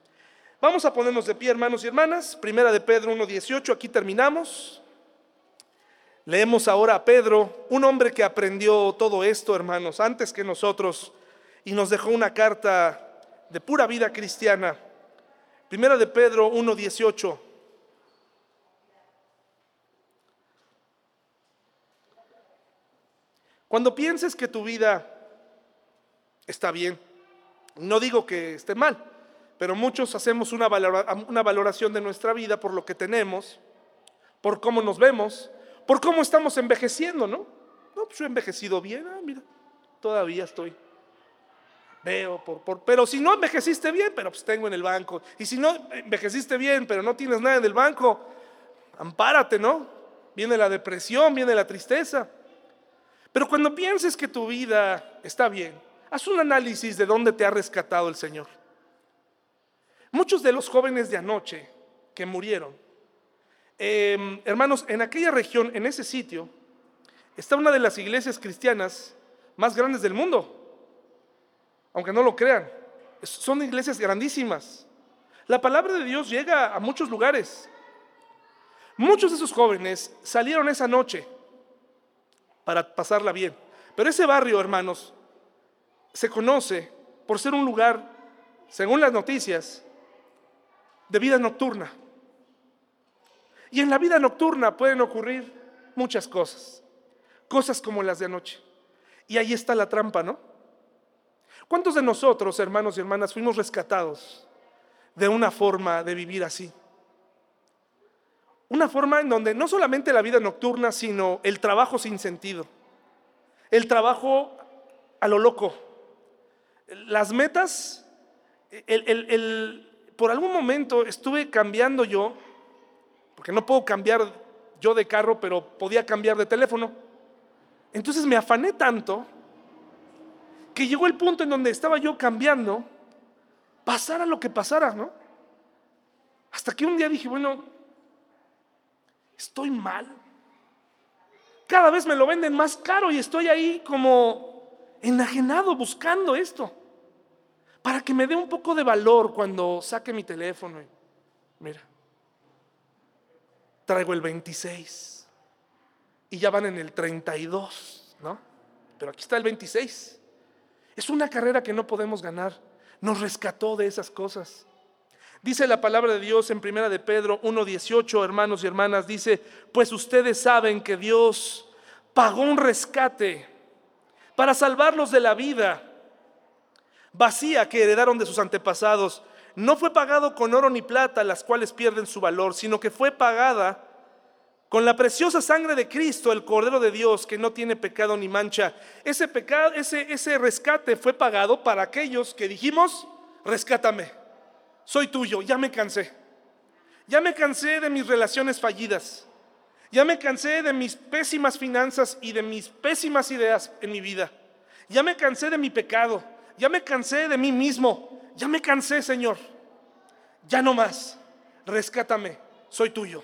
Vamos a ponernos de pie, hermanos y hermanas. Primera de Pedro 1.18, aquí terminamos. Leemos ahora a Pedro, un hombre que aprendió todo esto, hermanos, antes que nosotros, y nos dejó una carta de pura vida cristiana. Primera de Pedro 1.18. Cuando pienses que tu vida está bien, no digo que esté mal, pero muchos hacemos una, valoración de nuestra vida por lo que tenemos, por cómo nos vemos, por cómo estamos envejeciendo, ¿no? No, pues he envejecido bien, ah, mira, todavía estoy veo, por, por, pero si no envejeciste bien, pero pues tengo en el banco. Y si no envejeciste bien, pero no tienes nada en el banco, ampárate, ¿no? Viene la depresión, viene la tristeza. Pero cuando pienses que tu vida está bien, haz un análisis de dónde te ha rescatado el Señor. Muchos de los jóvenes de anoche que murieron, em, hermanos, en aquella región, en ese sitio, está una de las iglesias cristianas más grandes del mundo aunque no lo crean. Son iglesias grandísimas. La palabra de Dios llega a muchos lugares. Muchos de esos jóvenes salieron esa noche para pasarla bien. Pero ese barrio, hermanos, se conoce por ser un lugar, según las noticias, de vida nocturna. Y en la vida nocturna pueden ocurrir muchas cosas, cosas como las de anoche. Y ahí está la trampa, ¿no? ¿Cuántos de nosotros, hermanos y hermanas, fuimos rescatados de una forma de vivir así? Una forma en donde no solamente la vida nocturna, sino el trabajo sin sentido, el trabajo a lo loco, las metas, por algún momento estuve cambiando yo, porque no puedo cambiar yo de carro, pero podía cambiar de teléfono. Entonces me afané tanto que llegó el punto en donde estaba yo cambiando, pasara lo que pasara, ¿no? Hasta que un día dije, bueno, estoy mal. Cada vez me lo venden más caro y estoy ahí como enajenado buscando esto. Para que me dé un poco de valor cuando saque mi teléfono. mira, traigo el 26 y ya van en el 32, ¿no? Pero aquí está el 26. Es una carrera que no podemos ganar. Nos rescató de esas cosas. Dice la palabra de Dios en Primera de Pedro 1:18, hermanos y hermanas, dice, "Pues ustedes saben que Dios pagó un rescate para salvarlos de la vida vacía que heredaron de sus antepasados. No fue pagado con oro ni plata, las cuales pierden su valor, sino que fue pagada con la preciosa sangre de Cristo, el Cordero de Dios, que no tiene pecado ni mancha. Ese pecado, ese, rescate fue pagado para aquellos que dijimos, rescátame, soy tuyo, ya me cansé. Ya me cansé de mis relaciones fallidas. Ya me cansé de mis pésimas finanzas y de mis pésimas ideas en mi vida. Ya me cansé de mi pecado. Ya me cansé de mí mismo. Ya me cansé, Señor. Ya no más. Rescátame. Soy tuyo.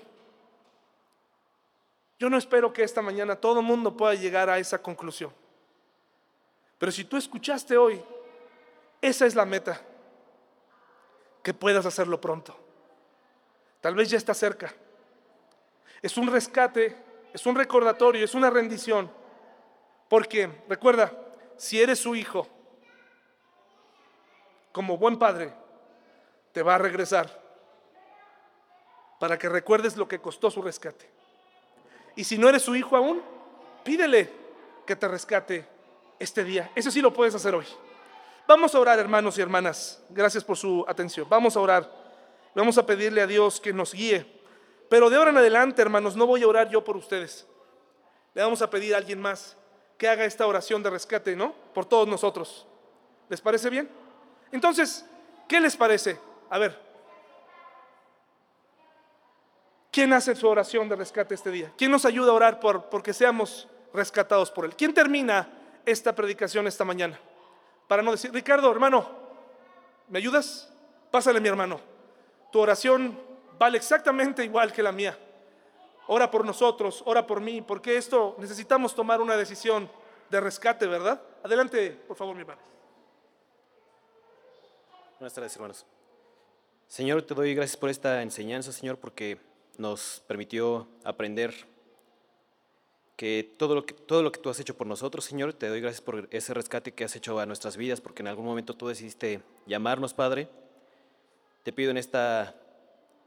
Yo no espero que esta mañana todo el mundo pueda llegar a esa conclusión. Pero si tú escuchaste hoy, esa es la meta. Que puedas hacerlo pronto. Tal vez ya está cerca. Es un rescate, es un recordatorio, es una rendición. Porque, recuerda, si eres su hijo, como buen padre, te va a regresar para que recuerdes lo que costó su rescate. Y si no eres su hijo aún, pídele que te rescate este día. Eso sí lo puedes hacer hoy. Vamos a orar, hermanos y hermanas. Gracias por su atención. Vamos a orar. Vamos a pedirle a Dios que nos guíe. Pero de ahora en adelante, hermanos, no voy a orar yo por ustedes. Le vamos a pedir a alguien más que haga esta oración de rescate, ¿no? Por todos nosotros. ¿Les parece bien? Entonces, ¿qué les parece? A ver, ¿Quién hace su oración de rescate este día? ¿Quién nos ayuda a orar por porque seamos rescatados por Él? ¿Quién termina esta predicación esta mañana? Para no decir, Ricardo, hermano, ¿me ayudas? Pásale, mi hermano. Tu oración vale exactamente igual que la mía. Ora por nosotros, ora por mí, porque esto necesitamos tomar una decisión de rescate, ¿verdad? Adelante, por favor, mi hermano. Buenas tardes, hermanos. Señor, te doy gracias por esta enseñanza, Señor, porque nos permitió aprender que todo lo que, todo lo que tú has hecho por nosotros, Señor, te doy gracias por ese rescate que has hecho a nuestras vidas, porque en algún momento tú decidiste llamarnos, Padre. Te pido en esta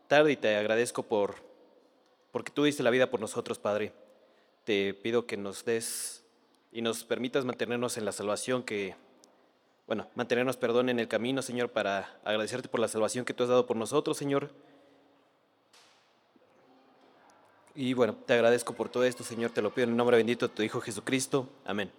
tarde y te agradezco por porque tú diste la vida por nosotros, Padre. Te pido que nos des y nos permitas mantenernos en la salvación que bueno, mantenernos, perdón, en el camino, Señor, para agradecerte por la salvación que tú has dado por nosotros, Señor. Y bueno, te agradezco por todo esto, Señor, te lo pido en el nombre bendito de tu Hijo Jesucristo. Amén.